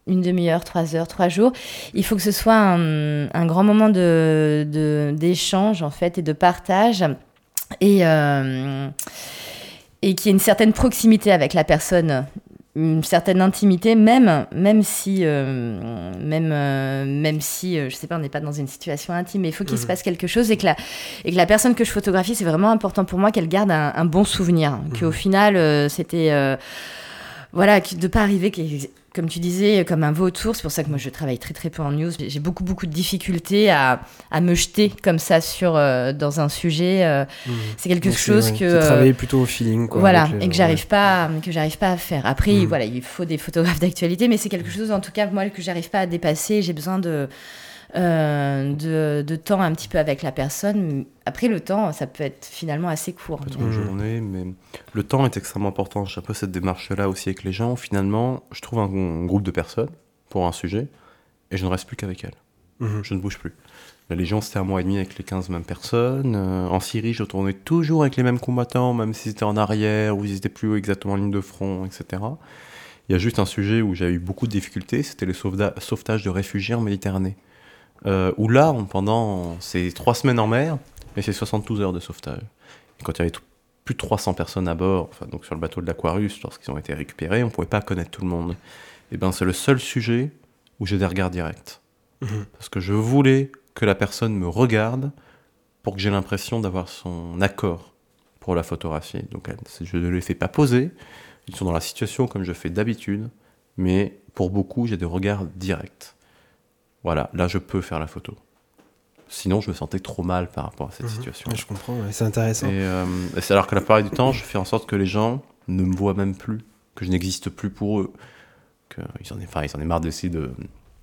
une demi-heure, trois heures, trois jours. Il faut que ce soit un, un grand moment de, de- d'échange, en fait, et de partage. Et, euh, et qu'il y ait une certaine proximité avec la personne une certaine intimité, même, même si, euh, même, euh, même si euh, je sais pas, on n'est pas dans une situation intime, mais il faut qu'il se passe quelque chose et que, la, et que la personne que je photographie, c'est vraiment important pour moi qu'elle garde un, un bon souvenir. Qu'au final, euh, c'était. euh, voilà, de pas arriver, comme tu disais, comme un vautour. C'est pour ça que moi, je travaille très très peu en news. J'ai beaucoup beaucoup de difficultés à, à me jeter comme ça sur euh, dans un sujet. euh, C'est quelque Donc, chose ouais, que euh, travailler plutôt au feeling. Quoi, voilà, les et que j'arrive ouais. pas, que j'arrive pas à faire. Après, Mm. voilà, il faut des photographes d'actualité, mais c'est quelque chose, en tout cas, moi, que j'arrive pas à dépasser. J'ai besoin de, euh, de, de temps un petit peu avec la personne. Après, le temps, ça peut être finalement assez court. Mais- une Mhm. journée, mais le temps est extrêmement important. J'ai un peu cette démarche-là aussi avec les gens. Finalement, je trouve un, un groupe de personnes pour un sujet et je ne reste plus qu'avec elles. Mhm. Je ne bouge plus. La Légion, c'était un mois et demi avec les 15 mêmes personnes. Euh, en Syrie, je tournais toujours avec les mêmes combattants, même s'ils étaient en arrière ou ils étaient plus exactement en ligne de front, etc. Il y a juste un sujet où j'ai eu beaucoup de difficultés, c'était le sauvetage sauvetage de réfugiés en Méditerranée. Euh, où là, on- pendant ces trois semaines en mer, mais c'est 72 heures de sauvetage. Et quand il y avait plus de 300 personnes à bord, enfin, donc sur le bateau de l'Aquarius, lorsqu'ils ont été récupérés, on ne pouvait pas connaître tout le monde. Et ben, c'est le seul sujet où j'ai des regards directs. Mhm. Parce que je voulais que la personne me regarde pour que j'ai l'impression d'avoir son accord pour la photographie. Donc elle- je ne les fais pas poser, ils sont dans la situation comme je fais d'habitude, mais pour beaucoup j'ai des regards directs. Voilà, là je peux faire la photo. Sinon je me sentais trop mal par rapport à cette Mhm. situation. Je comprends, ouais, c'est intéressant. Et, euh, et c'est alors que la plupart du temps, je fais en sorte que les gens ne me voient même plus, que je n'existe plus pour eux, qu'ils en aient, enfin, ils en aient marre d'essayer de,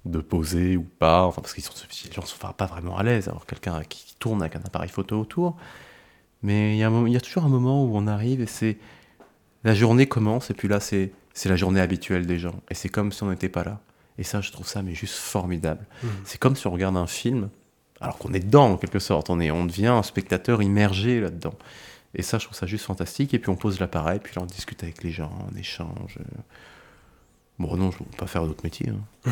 de poser ou pas, enfin, parce qu'ils sont, les gens ne sont pas vraiment à l'aise, alors quelqu'un qui tourne avec un appareil photo autour. Mais il y, a un moment- il y a toujours un moment où on arrive et c'est la journée commence et puis là c'est la journée habituelle des gens et c'est comme si on n'était pas là. Et ça, je trouve ça mais juste formidable. Mhm. C'est comme si on regarde un film, alors qu'on est dedans en quelque sorte. On, est, on devient un spectateur immergé là-dedans. Et ça, je trouve ça juste fantastique. Et puis on pose l'appareil, puis là on discute avec les gens, on échange. Bon, non, je ne veux pas faire d'autres métiers. hein.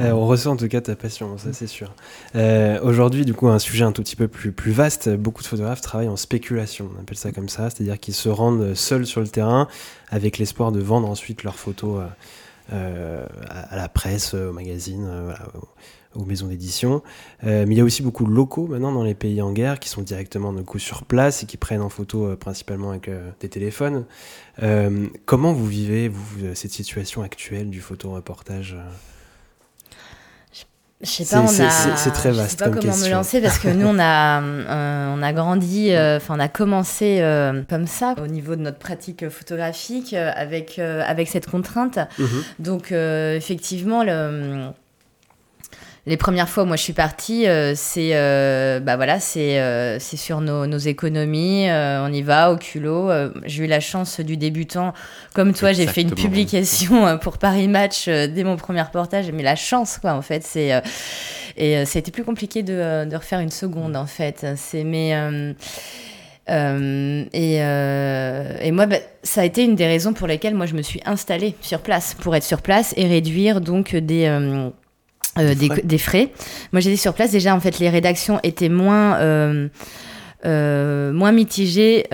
Euh, on ressent en tout cas ta passion, ça c'est sûr. Euh, Aujourd'hui, du coup, un sujet un tout petit peu plus, plus vaste. Beaucoup de photographes travaillent en spéculation, on appelle ça comme ça, c'est-à-dire qu'ils se rendent seuls sur le terrain avec l'espoir de vendre ensuite leurs photos euh, à, à la presse, euh, aux magazines, euh, aux, maisons d'édition. Euh, mais il y a aussi beaucoup de locaux maintenant dans les pays en guerre qui sont directement sur place et qui prennent en photo euh, principalement avec euh, des téléphones. Euh, comment vous vivez vous, cette situation actuelle du photoreportage euh? Je sais pas, on a. c'est- très vaste Je sais pas comme comment question. me lancer parce que nous on a, euh, on a grandi, euh, enfin on a commencé euh, comme ça au niveau de notre pratique photographique euh, avec euh, avec cette contrainte. Donc euh, effectivement le les premières fois où moi je suis partie, euh, c'est euh, bah voilà, c'est euh, c'est sur nos, nos économies, on y va au culot. J'ai eu la chance du débutant, comme toi, j'ai fait une publication pour Paris Match dès mon premier reportage, mais la chance quoi en fait, c'est et c'était plus compliqué de, de refaire une seconde en fait. C'est mais euh, et, euh, et moi, bah, ça a été une des raisons pour lesquelles moi je me suis installée sur place pour être sur place et réduire donc des euh, euh, des, frais. des frais. Moi, j'étais sur place. Déjà, en fait, les rédactions étaient moins, euh, euh, moins mitigées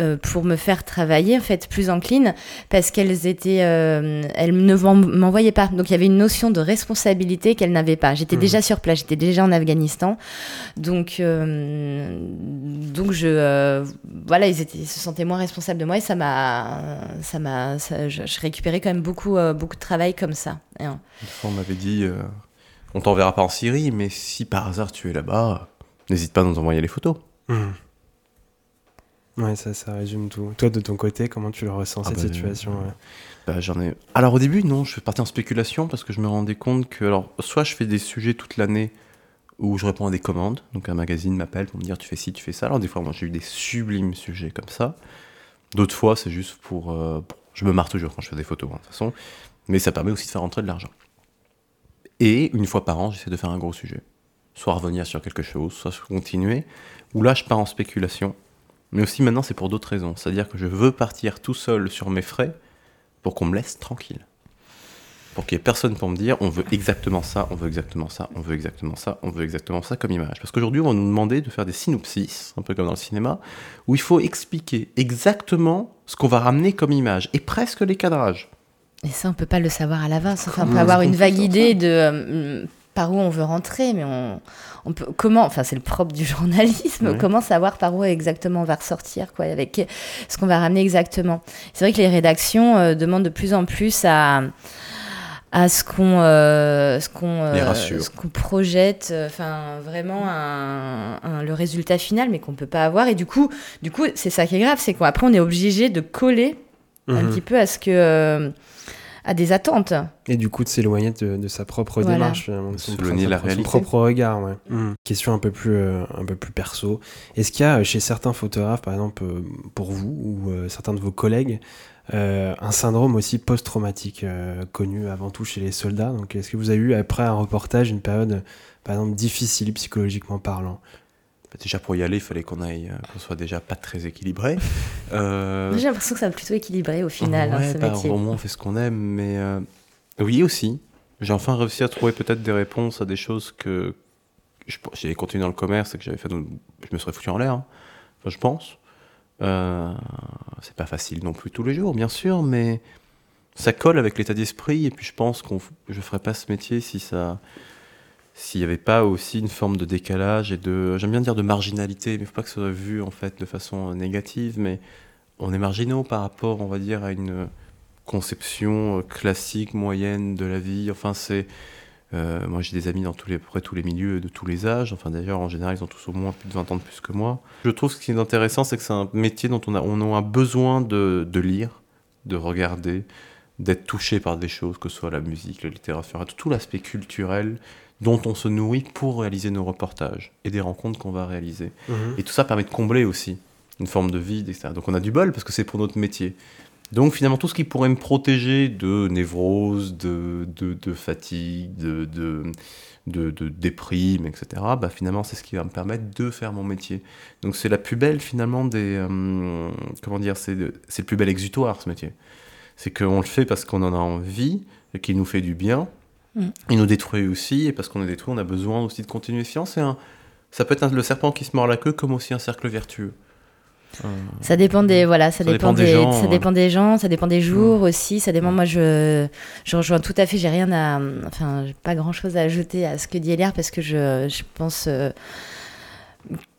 euh, pour me faire travailler, en fait, plus enclines, parce qu'elles étaient, euh, elles ne m'en- m'envoyaient pas. Donc, il y avait une notion de responsabilité qu'elles n'avaient pas. J'étais Mhm. déjà sur place, j'étais déjà en Afghanistan, donc, euh, donc je, euh, voilà, ils, étaient, ils se sentaient moins responsables de moi et ça m'a, ça m'a, je, je récupérais quand même beaucoup, euh, beaucoup de travail comme ça. Et, fois, on m'avait dit euh, on t'enverra pas en Syrie, mais si par hasard tu es là-bas, n'hésite pas à nous envoyer les photos. Mhm. Ouais, ça, ça résume tout. Toi, de ton côté, comment tu le ressens, Ah cette bah, situation euh, ouais? Bah, j'en ai. Alors au début, non, je partais en spéculation parce que je me rendais compte que, alors, soit je fais des sujets toute l'année où je réponds à des commandes, donc un magazine m'appelle pour me dire tu fais ci, tu fais ça. Alors des fois, moi, j'ai eu des sublimes sujets comme ça. D'autres fois, c'est juste pour. euh, je me marre toujours quand je fais des photos, hein, de toute façon, mais ça permet aussi de faire rentrer de l'argent. Et une fois par an, j'essaie de faire un gros sujet. Soit revenir sur quelque chose, soit continuer. Ou là, je pars en spéculation. Mais aussi maintenant, c'est pour d'autres raisons. C'est-à-dire que je veux partir tout seul sur mes frais pour qu'on me laisse tranquille. pour qu'il n'y ait personne pour me dire on veut exactement ça, on veut exactement ça, on veut exactement ça, on veut exactement ça comme image. Parce qu'aujourd'hui, on va nous demander de faire des synopsis, un peu comme dans le cinéma, où il faut expliquer exactement ce qu'on va ramener comme image, et presque les cadrages. Et ça, on peut pas le savoir à l'avance. Enfin, on peut avoir une vague idée de euh, par où on veut rentrer, mais on, on peut comment Enfin, c'est le propre du journalisme. Comment savoir par où exactement on va ressortir, quoi, avec ce qu'on va ramener exactement. C'est vrai que les rédactions euh, demandent de plus en plus à à ce qu'on euh, ce qu'on euh, qu'on projette euh, enfin vraiment un, un- le résultat final mais qu'on peut pas avoir et du coup du coup c'est ça qui est grave c'est qu'après on est obligé de coller un Mhm. petit peu à ce que euh, à des attentes Et du coup, de s'éloigner de, de sa propre Voilà. démarche, finalement, de son, la propre regard. Ouais. Mhm. Question un peu plus, euh, un peu plus perso. Est-ce qu'il y a euh, chez certains photographes, par exemple euh, pour vous ou euh, certains de vos collègues, euh, un syndrome aussi post-traumatique euh, connu avant tout chez les soldats? Donc, est-ce que vous avez eu après un reportage une période, par exemple, difficile psychologiquement parlant? Déjà pour y aller, il fallait qu'on aille, euh, qu'on soit déjà pas très équilibré. Euh, j'ai l'impression que ça va plutôt équilibré au final hein, ouais, ce bah, métier Au moins, on fait ce qu'on aime, mais euh, oui aussi. J'ai enfin réussi à trouver peut-être des réponses à des choses que j'ai continué dans le commerce et que j'avais fait. donc, Je me serais foutu en l'air. hein. Enfin, je pense. Euh, c'est pas facile non plus tous les jours, bien sûr, mais ça colle avec l'état d'esprit. Et puis, je pense qu'on, je ferais pas ce métier si ça, s'il n'y avait pas aussi une forme de décalage et de, j'aime bien dire de marginalité, mais faut pas que ça soit vu en fait de façon négative, mais on est marginaux par rapport, on va dire, à une conception euh, classique, moyenne de la vie. Enfin, c'est. euh, moi, j'ai des amis dans tous les, près tous les milieux, de tous les âges. Enfin, d'ailleurs, en général, ils ont tous au moins plus de 20 ans de plus que moi. Je trouve ce qui est intéressant, c'est que c'est un métier dont on a, on a besoin de, de lire, de regarder, d'être touché par des choses, que ce soit la musique, la littérature, tout l'aspect culturel dont on se nourrit pour réaliser nos reportages et des rencontres qu'on va réaliser. Et tout ça permet de combler aussi une forme de vide, etc. Donc on a du bol parce que c'est pour notre métier. Donc finalement, tout ce qui pourrait me protéger de névrose, de, de, de fatigue, de, de, de, déprime, etc., bah, finalement, c'est ce qui va me permettre de faire mon métier. Donc c'est la plus belle, finalement, des... euh, comment dire c'est le plus bel exutoire, ce métier. C'est qu'on le fait parce qu'on en a envie, et qu'il nous fait du bien. Mm. Il nous détruit aussi, et parce qu'on est détruit, on a besoin aussi de continuer. C'est un... Ça peut être un- le serpent qui se mord la queue, comme aussi un cercle vertueux. Euh, Ça dépend des voilà, ça, Ça dépend, dépend des des, gens, ça dépend des gens, ça dépend des jours aussi, ça dépend. Moi, je je rejoins tout à fait. J'ai rien à, enfin, pas grand chose à ajouter à ce que dit Eliar parce que je je pense euh,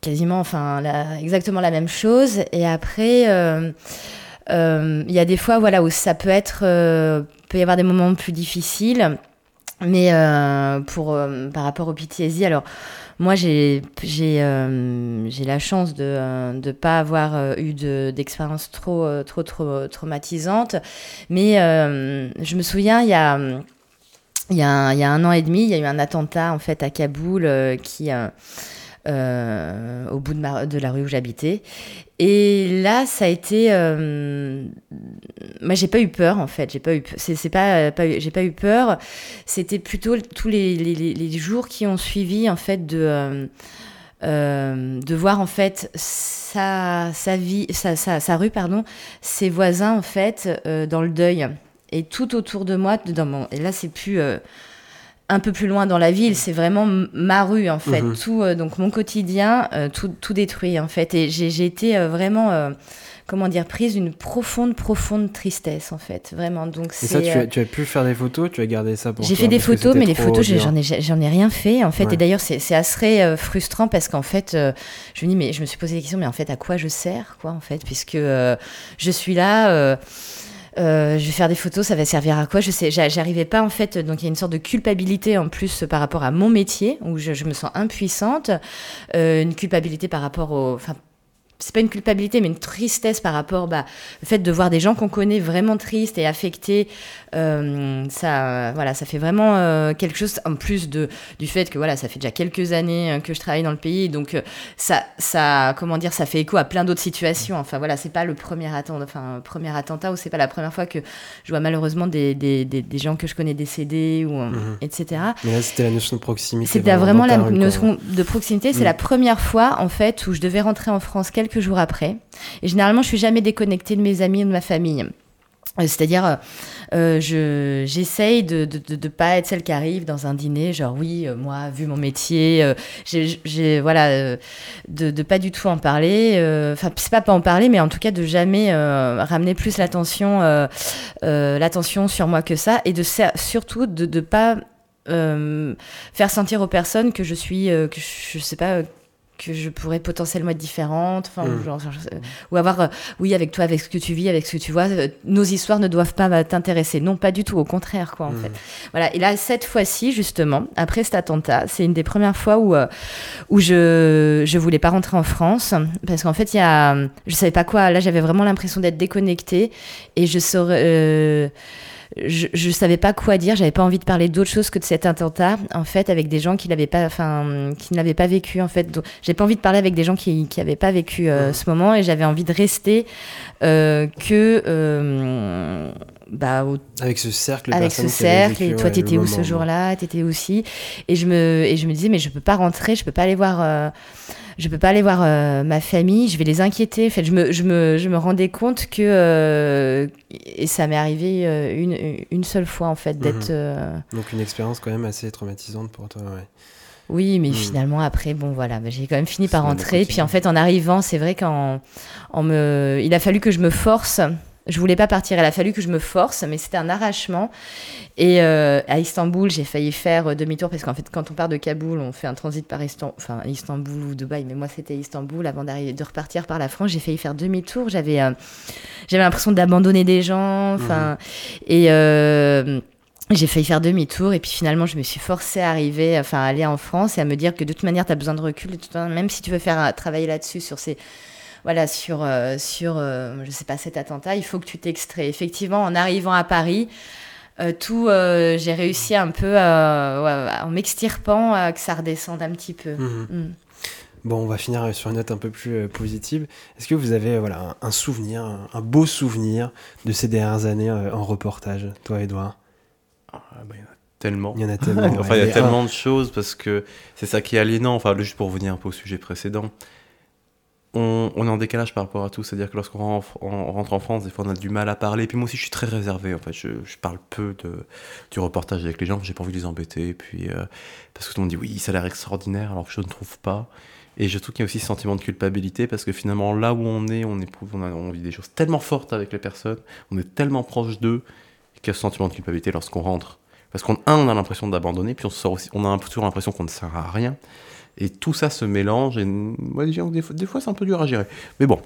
quasiment, enfin, la- exactement la même chose. Et après, euh, il y a des fois, voilà, où ça peut être, euh, peut y avoir des moments plus difficiles. Mais euh, pour, euh, par rapport au PTSD, alors moi j'ai euh, la chance de ne pas avoir euh, eu de- d'expérience trop, euh, trop trop traumatisante. Mais euh, je me souviens, il y a, il y, a un, il y a un an et demi, il y a eu un attentat en fait à Kaboul euh, qui... euh, au bout de, la rue où j'habitais. Et là, ça a été. euh, moi, j'ai pas eu peur en fait. J'ai pas eu. C'est pas. j'ai pas eu peur. C'était plutôt tous les, jours qui ont suivi en fait de. euh, de voir en fait sa, sa vie, sa, sa, sa rue, pardon, ses voisins en fait dans le deuil. Et tout autour de moi, dans mon, et là c'est plus un peu plus loin dans la ville, c'est vraiment ma rue en fait. Mhm. Tout, euh, donc mon quotidien, euh, tout, tout détruit en fait. Et j'ai été euh, vraiment, comment dire, prise d'une profonde, profonde tristesse en fait. Vraiment. Donc Et ça, tu as, tu as pu faire des photos? Tu as gardé ça pour j'ai fait des photos, mais les photos, j'en ai, j'en ai rien fait, en fait. Ouais. Et d'ailleurs, c'est assez frustrant parce qu'en fait, je me dis, mais je me suis posé la question, mais en fait, à quoi je sers, quoi, en fait, puisque je suis là. Euh, je vais faire des photos, ça va servir à quoi? Je sais, j'a- j'arrivais pas en fait. Donc il y a une sorte de culpabilité en plus par rapport à mon métier où je, me sens impuissante, euh, une culpabilité par rapport au, c'est pas une culpabilité, mais une tristesse par rapport bah, au fait de voir des gens qu'on connaît vraiment tristes et affectés. Euh, ça, voilà, ça fait vraiment euh, quelque chose en plus de du fait que voilà, ça fait déjà quelques années euh, que je travaille dans le pays, donc ça, ça, comment dire, ça fait écho à plein d'autres situations. Enfin voilà, c'est pas le premier attentat, enfin premier attentat ou c'est pas la première fois que je vois malheureusement des, des, des, des gens que je connais décédés ou Mhm. etc. Mais là, c'était la notion de proximité. C'était vraiment la notion de proximité. C'est Mm. la première fois, en fait, où je devais rentrer en France quelques jours après. Et généralement, je suis jamais déconnectée de mes amis et de ma famille. Euh, C'est-à-dire, euh, je j'essaye de, de, de, de pas être celle qui arrive dans un dîner, genre oui, euh, moi, vu mon métier, euh, j'ai- voilà, euh, de, de pas du tout en parler. euh, Enfin, c'est pas pas en parler, mais en tout cas de jamais euh, ramener plus l'attention, euh, euh, l'attention sur moi que ça, et de surtout de de pas euh, faire sentir aux personnes que je suis, euh, que je sais pas. Que je pourrais potentiellement être différente, enfin, Mm. genre, genre, euh, ou avoir, euh, oui, avec toi, avec ce que tu vis, avec ce que tu vois, euh, nos histoires ne doivent pas t'intéresser. Non, pas du tout, au contraire, quoi, en Mm. fait. Voilà. Et là, cette fois-ci, justement, après cet attentat, c'est une des premières fois où, euh, où je, je voulais pas rentrer en France, parce qu'en fait, il y a, je savais pas quoi. Là, j'avais vraiment l'impression d'être déconnectée, et je saurais, euh, je, je savais pas quoi dire, j'avais pas envie de parler d'autre chose que de cet attentat, en fait, avec des gens qui l'avaient pas, enfin, qui ne l'avaient pas vécu, en fait. J'ai pas envie de parler avec des gens qui, qui avaient pas vécu euh, ce moment, et j'avais envie de rester euh, que, euh, bah, au Avec ce cercle avec ce cercle, et toi ouais, t'étais où ce jour-là, t'étais aussi, et je me et je me disais mais je peux pas rentrer, je peux pas aller voir, je peux pas aller voir euh, ma famille, je vais les inquiéter. En fait, je me je me je me rendais compte que euh, et ça m'est arrivé euh, une une seule fois en fait d'être Mhm. Donc une expérience quand même assez traumatisante pour toi, ouais. oui, mais Mhm. finalement, après, bon, voilà, bah, j'ai quand même fini par le rentrer. Puis en fait, en arrivant, c'est vrai qu'en en me... il a fallu que je me force. Je voulais pas partir, il a fallu que je me force, mais c'était un arrachement. Et euh, à Istanbul, j'ai failli faire euh, demi-tour parce qu'en fait, quand on part de Kaboul, on fait un transit par Istan- enfin, Istanbul ou Dubaï, mais moi c'était Istanbul avant d'arriver, de repartir par la France. J'ai failli faire demi-tour. J'avais, euh, j'avais l'impression d'abandonner des gens. Enfin, et euh, j'ai failli faire demi-tour et puis finalement je me suis forcée à arriver, enfin à aller en France et à me dire que de toute manière tu as besoin de recul, de toute manière, même si tu veux faire travailler là-dessus sur ces voilà sur euh, sur euh, je sais pas cet attentat, il faut que tu t'extrais. Effectivement, en arrivant à Paris, euh, tout euh, j'ai réussi un peu euh, ouais, en m'extirpant euh, que ça redescende un petit peu. Mhm. Mm. Bon, on va finir sur une note un peu plus positive. Est-ce que vous avez voilà, un, souvenir, un, beau souvenir de ces dernières années en reportage, toi, Edouard Ah, bah, il y en a tellement. Il y en a tellement. enfin, il y a tellement de choses parce que c'est ça qui est aliénant. Enfin, juste pour revenir un peu au sujet précédent, on, est en décalage par rapport à tout. C'est-à-dire que lorsqu'on rentre, rentre en France, des fois on a du mal à parler. Puis moi aussi, je suis très réservé. En fait, je, parle peu du reportage avec les gens. J'ai pas envie de les embêter. Puis euh, parce que tout le monde dit oui, ça a l'air extraordinaire, alors que je ne trouve pas. Et je trouve qu'il y a aussi ce sentiment de culpabilité parce que finalement, là où on est, on éprouve, on, a, on vit des choses tellement fortes avec les personnes, on est tellement proche d'eux qu'il y a ce sentiment de culpabilité lorsqu'on rentre. Parce qu'on un, on a l'impression d'abandonner, puis on sort aussi, on a toujours l'impression qu'on ne sert à rien. Et tout ça se mélange, et ouais, des, fois, des fois, c'est un peu dur à gérer. Mais bon,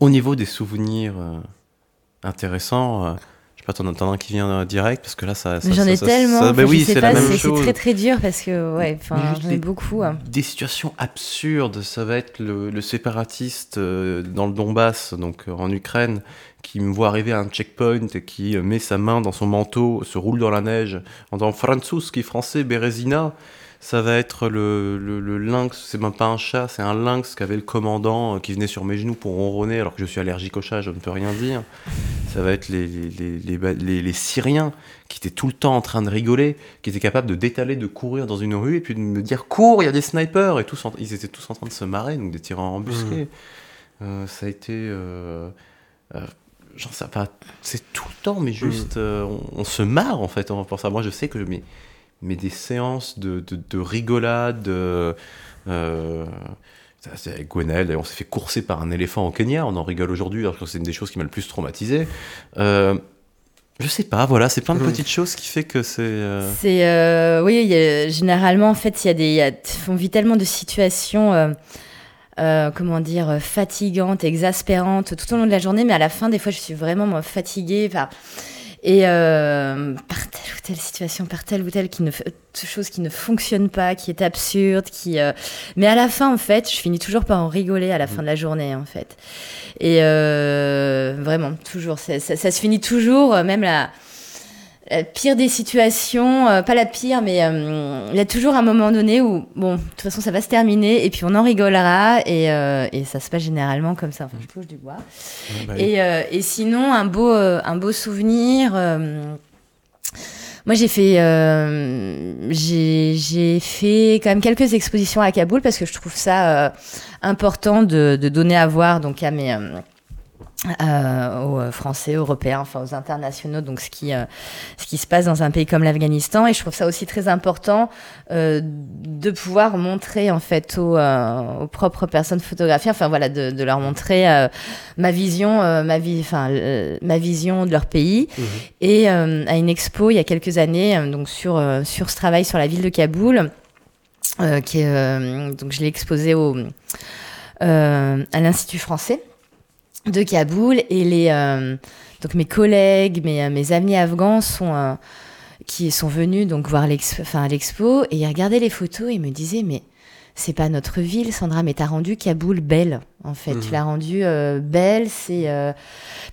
au niveau des souvenirs euh, intéressants, euh, je sais pas, t'en un qui vient euh, direct, parce que là, ça. ça- Mais J'en ai ça- tellement, ça- ben oui, c'est la même très très dur parce que ouais, j'en ai beaucoup. hein. Des situations absurdes, ça va être le, le séparatiste euh, dans le Donbass, donc en Ukraine, qui me voit arriver à un checkpoint et qui met sa main dans son manteau, se roule dans la neige, en disant Franzus, qui est français, Bérésina. Ça va être le, le, le lynx, c'est même pas un chat, c'est un lynx qu'avait le commandant euh, qui venait sur mes genoux pour ronronner alors que je suis allergique au chat, je ne peux rien dire. Ça va être les, les, les, Syriens qui étaient tout le temps en train de rigoler, qui étaient capables de d'étaler, de courir dans une rue et puis de me dire cours, il y a des snipers et tous en- ils étaient tous en train de se marrer, donc des tireurs embusqués. Euh, ça a été, euh, euh, j'en sais pas, c'est tout le temps, mais juste euh, on, on se marre en fait en pensant. Moi, je sais que mais, mais des séances de, de, de rigolade. euh, avec Gwenelle, on s'est fait courser par un éléphant au Kenya, on en rigole aujourd'hui, alors que c'est une des choses qui m'a le plus traumatisé. Euh, je sais pas, voilà, c'est plein de Mhm. petites choses qui fait que c'est. euh, C'est euh, oui, il y a- généralement en fait, il y a des, y a- on vit tellement de situations, euh, comment dire, fatigantes, exaspérantes tout au long de la journée, mais à la fin, des fois, je suis vraiment moi, fatiguée et euh, par telle ou telle situation, par telle ou telle qui ne f- chose qui ne fonctionne pas, qui est absurde, qui. euh, Mais à la fin, en fait, je finis toujours par en rigoler à la fin de la journée, en fait. Et euh, vraiment, toujours, ça, ça- ça se finit toujours, même la la pire des situations, euh, pas la pire, mais euh, il y a toujours un moment donné où, bon, de toute façon, ça va se terminer, et puis on en rigolera, et, euh, et ça se passe généralement comme ça. Enfin, je touche du bois. Ouais, bah, Et, euh, et sinon, un beau, euh, un beau souvenir. euh, moi, j'ai fait, euh, j'ai fait quand même quelques expositions à Kaboul parce que je trouve ça euh, important de, de donner à voir donc à mes, euh, euh, aux Français, Européens, enfin aux internationaux, donc ce qui, euh, ce qui se passe dans un pays comme l'Afghanistan. Et je trouve ça aussi très important euh, de pouvoir montrer en fait aux, euh, aux, propres personnes photographiées, enfin voilà, de, de leur montrer euh, ma vision, ma, vie, enfin, ma vision de leur pays. Mmh. Et à une expo il y a quelques années, donc sur, sur ce travail sur la ville de Kaboul, qui est, donc je l'ai exposé au, à l'Institut français de Kaboul et les euh, donc mes collègues, mes, mes amis afghans sont euh, qui sont venus donc voir l'expo, enfin l'expo et ils regardaient les photos et me disaient mais c'est pas notre ville, Sandra, mais t'as rendu Kaboul belle, en fait. Mmh. Tu l'as rendu euh, belle, c'est euh...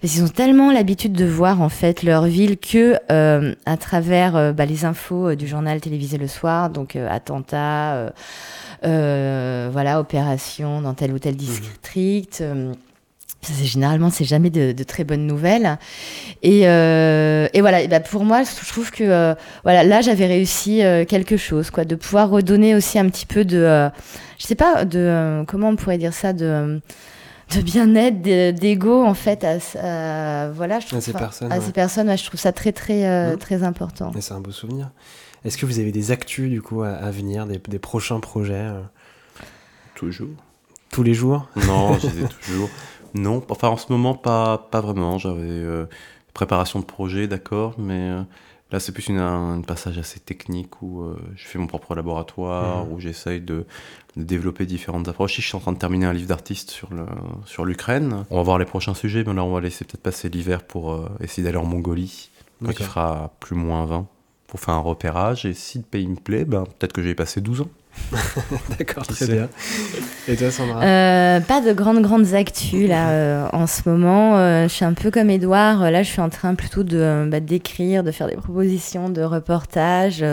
parce qu'ils ont tellement l'habitude de voir en fait leur ville que euh, à travers bah, les infos du journal télévisé le soir, donc attentat, voilà, opération dans tel ou tel district. Mmh généralement c'est jamais de, de, très bonnes nouvelles. Et, euh, et voilà et bah pour moi je trouve que euh, voilà là j'avais réussi euh, quelque chose quoi de pouvoir redonner aussi un petit peu de euh, je sais pas de euh, comment on pourrait dire ça de de bien-être d'ego en fait à, à, voilà je trouve à ces personnes à ouais. ces personnes ouais, je trouve ça très très mmh. très important. Et c'est un beau souvenir. Est-ce que vous avez des actus du coup à, à venir des, des prochains projets toujours. Tous les jours? Non je disais toujours non, enfin en ce moment pas, pas vraiment. J'avais euh, préparation de projet, d'accord, mais euh, là c'est plus une, un, un, passage assez technique où euh, je fais mon propre laboratoire, mmh. où j'essaye de, de, développer différentes approches. Je suis en train de terminer un livre d'artiste sur le sur l'Ukraine. On va voir les prochains sujets, mais là on va laisser peut-être passer l'hiver pour essayer d'aller en Mongolie, quand il fera plus moins 20, pour faire un repérage. Et si le pays me plaît, ben, peut-être que y passer 12 ans. D'accord, très bien. Et toi, Sandra? Euh, Pas de grandes, grandes actus là euh, en ce moment. Euh, je suis un peu comme Edouard. Là, je suis en train plutôt de bah, d'écrire, de faire des propositions de reportages.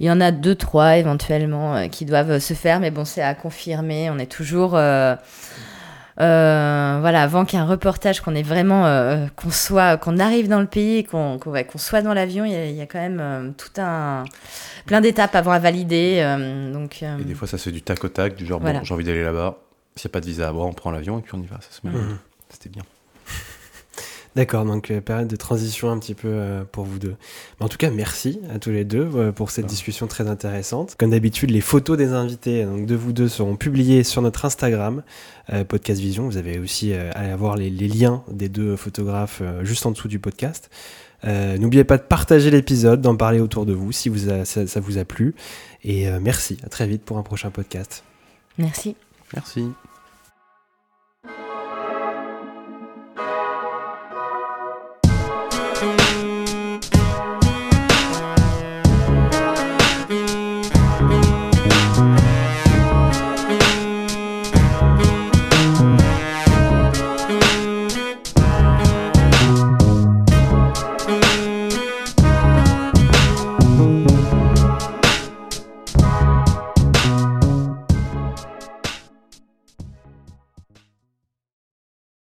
Il y en a deux, trois éventuellement euh, qui doivent se faire, mais bon, c'est à confirmer. On est toujours. Euh, voilà, avant qu'un reportage, qu'on ait vraiment, qu'on soit, qu'on arrive dans le pays, qu'on qu ouais, soit dans l'avion, il y, y, a quand même tout un plein d'étapes avant à valider. Euh, donc, euh... Et des fois, ça se fait du tac au tac, du genre, voilà. bon, j'ai envie d'aller là-bas. S'il n'y a pas de visa à avoir, on prend l'avion et puis on y va. Ça se met. Mmh. C'était bien. D'accord, donc euh, période de transition un petit peu euh, pour vous deux. Mais en tout cas, merci à tous les deux euh, pour cette ah. discussion très intéressante. Comme d'habitude, les photos des invités donc de vous deux seront publiées sur notre Instagram, euh, Podcast Vision. Vous avez aussi à avoir les, les, liens des deux photographes juste en dessous du podcast. Euh, N'oubliez pas de partager l'épisode, d'en parler autour de vous si vous a, ça, ça, vous a plu. Et euh, merci, à très vite pour un prochain podcast. Merci. Merci.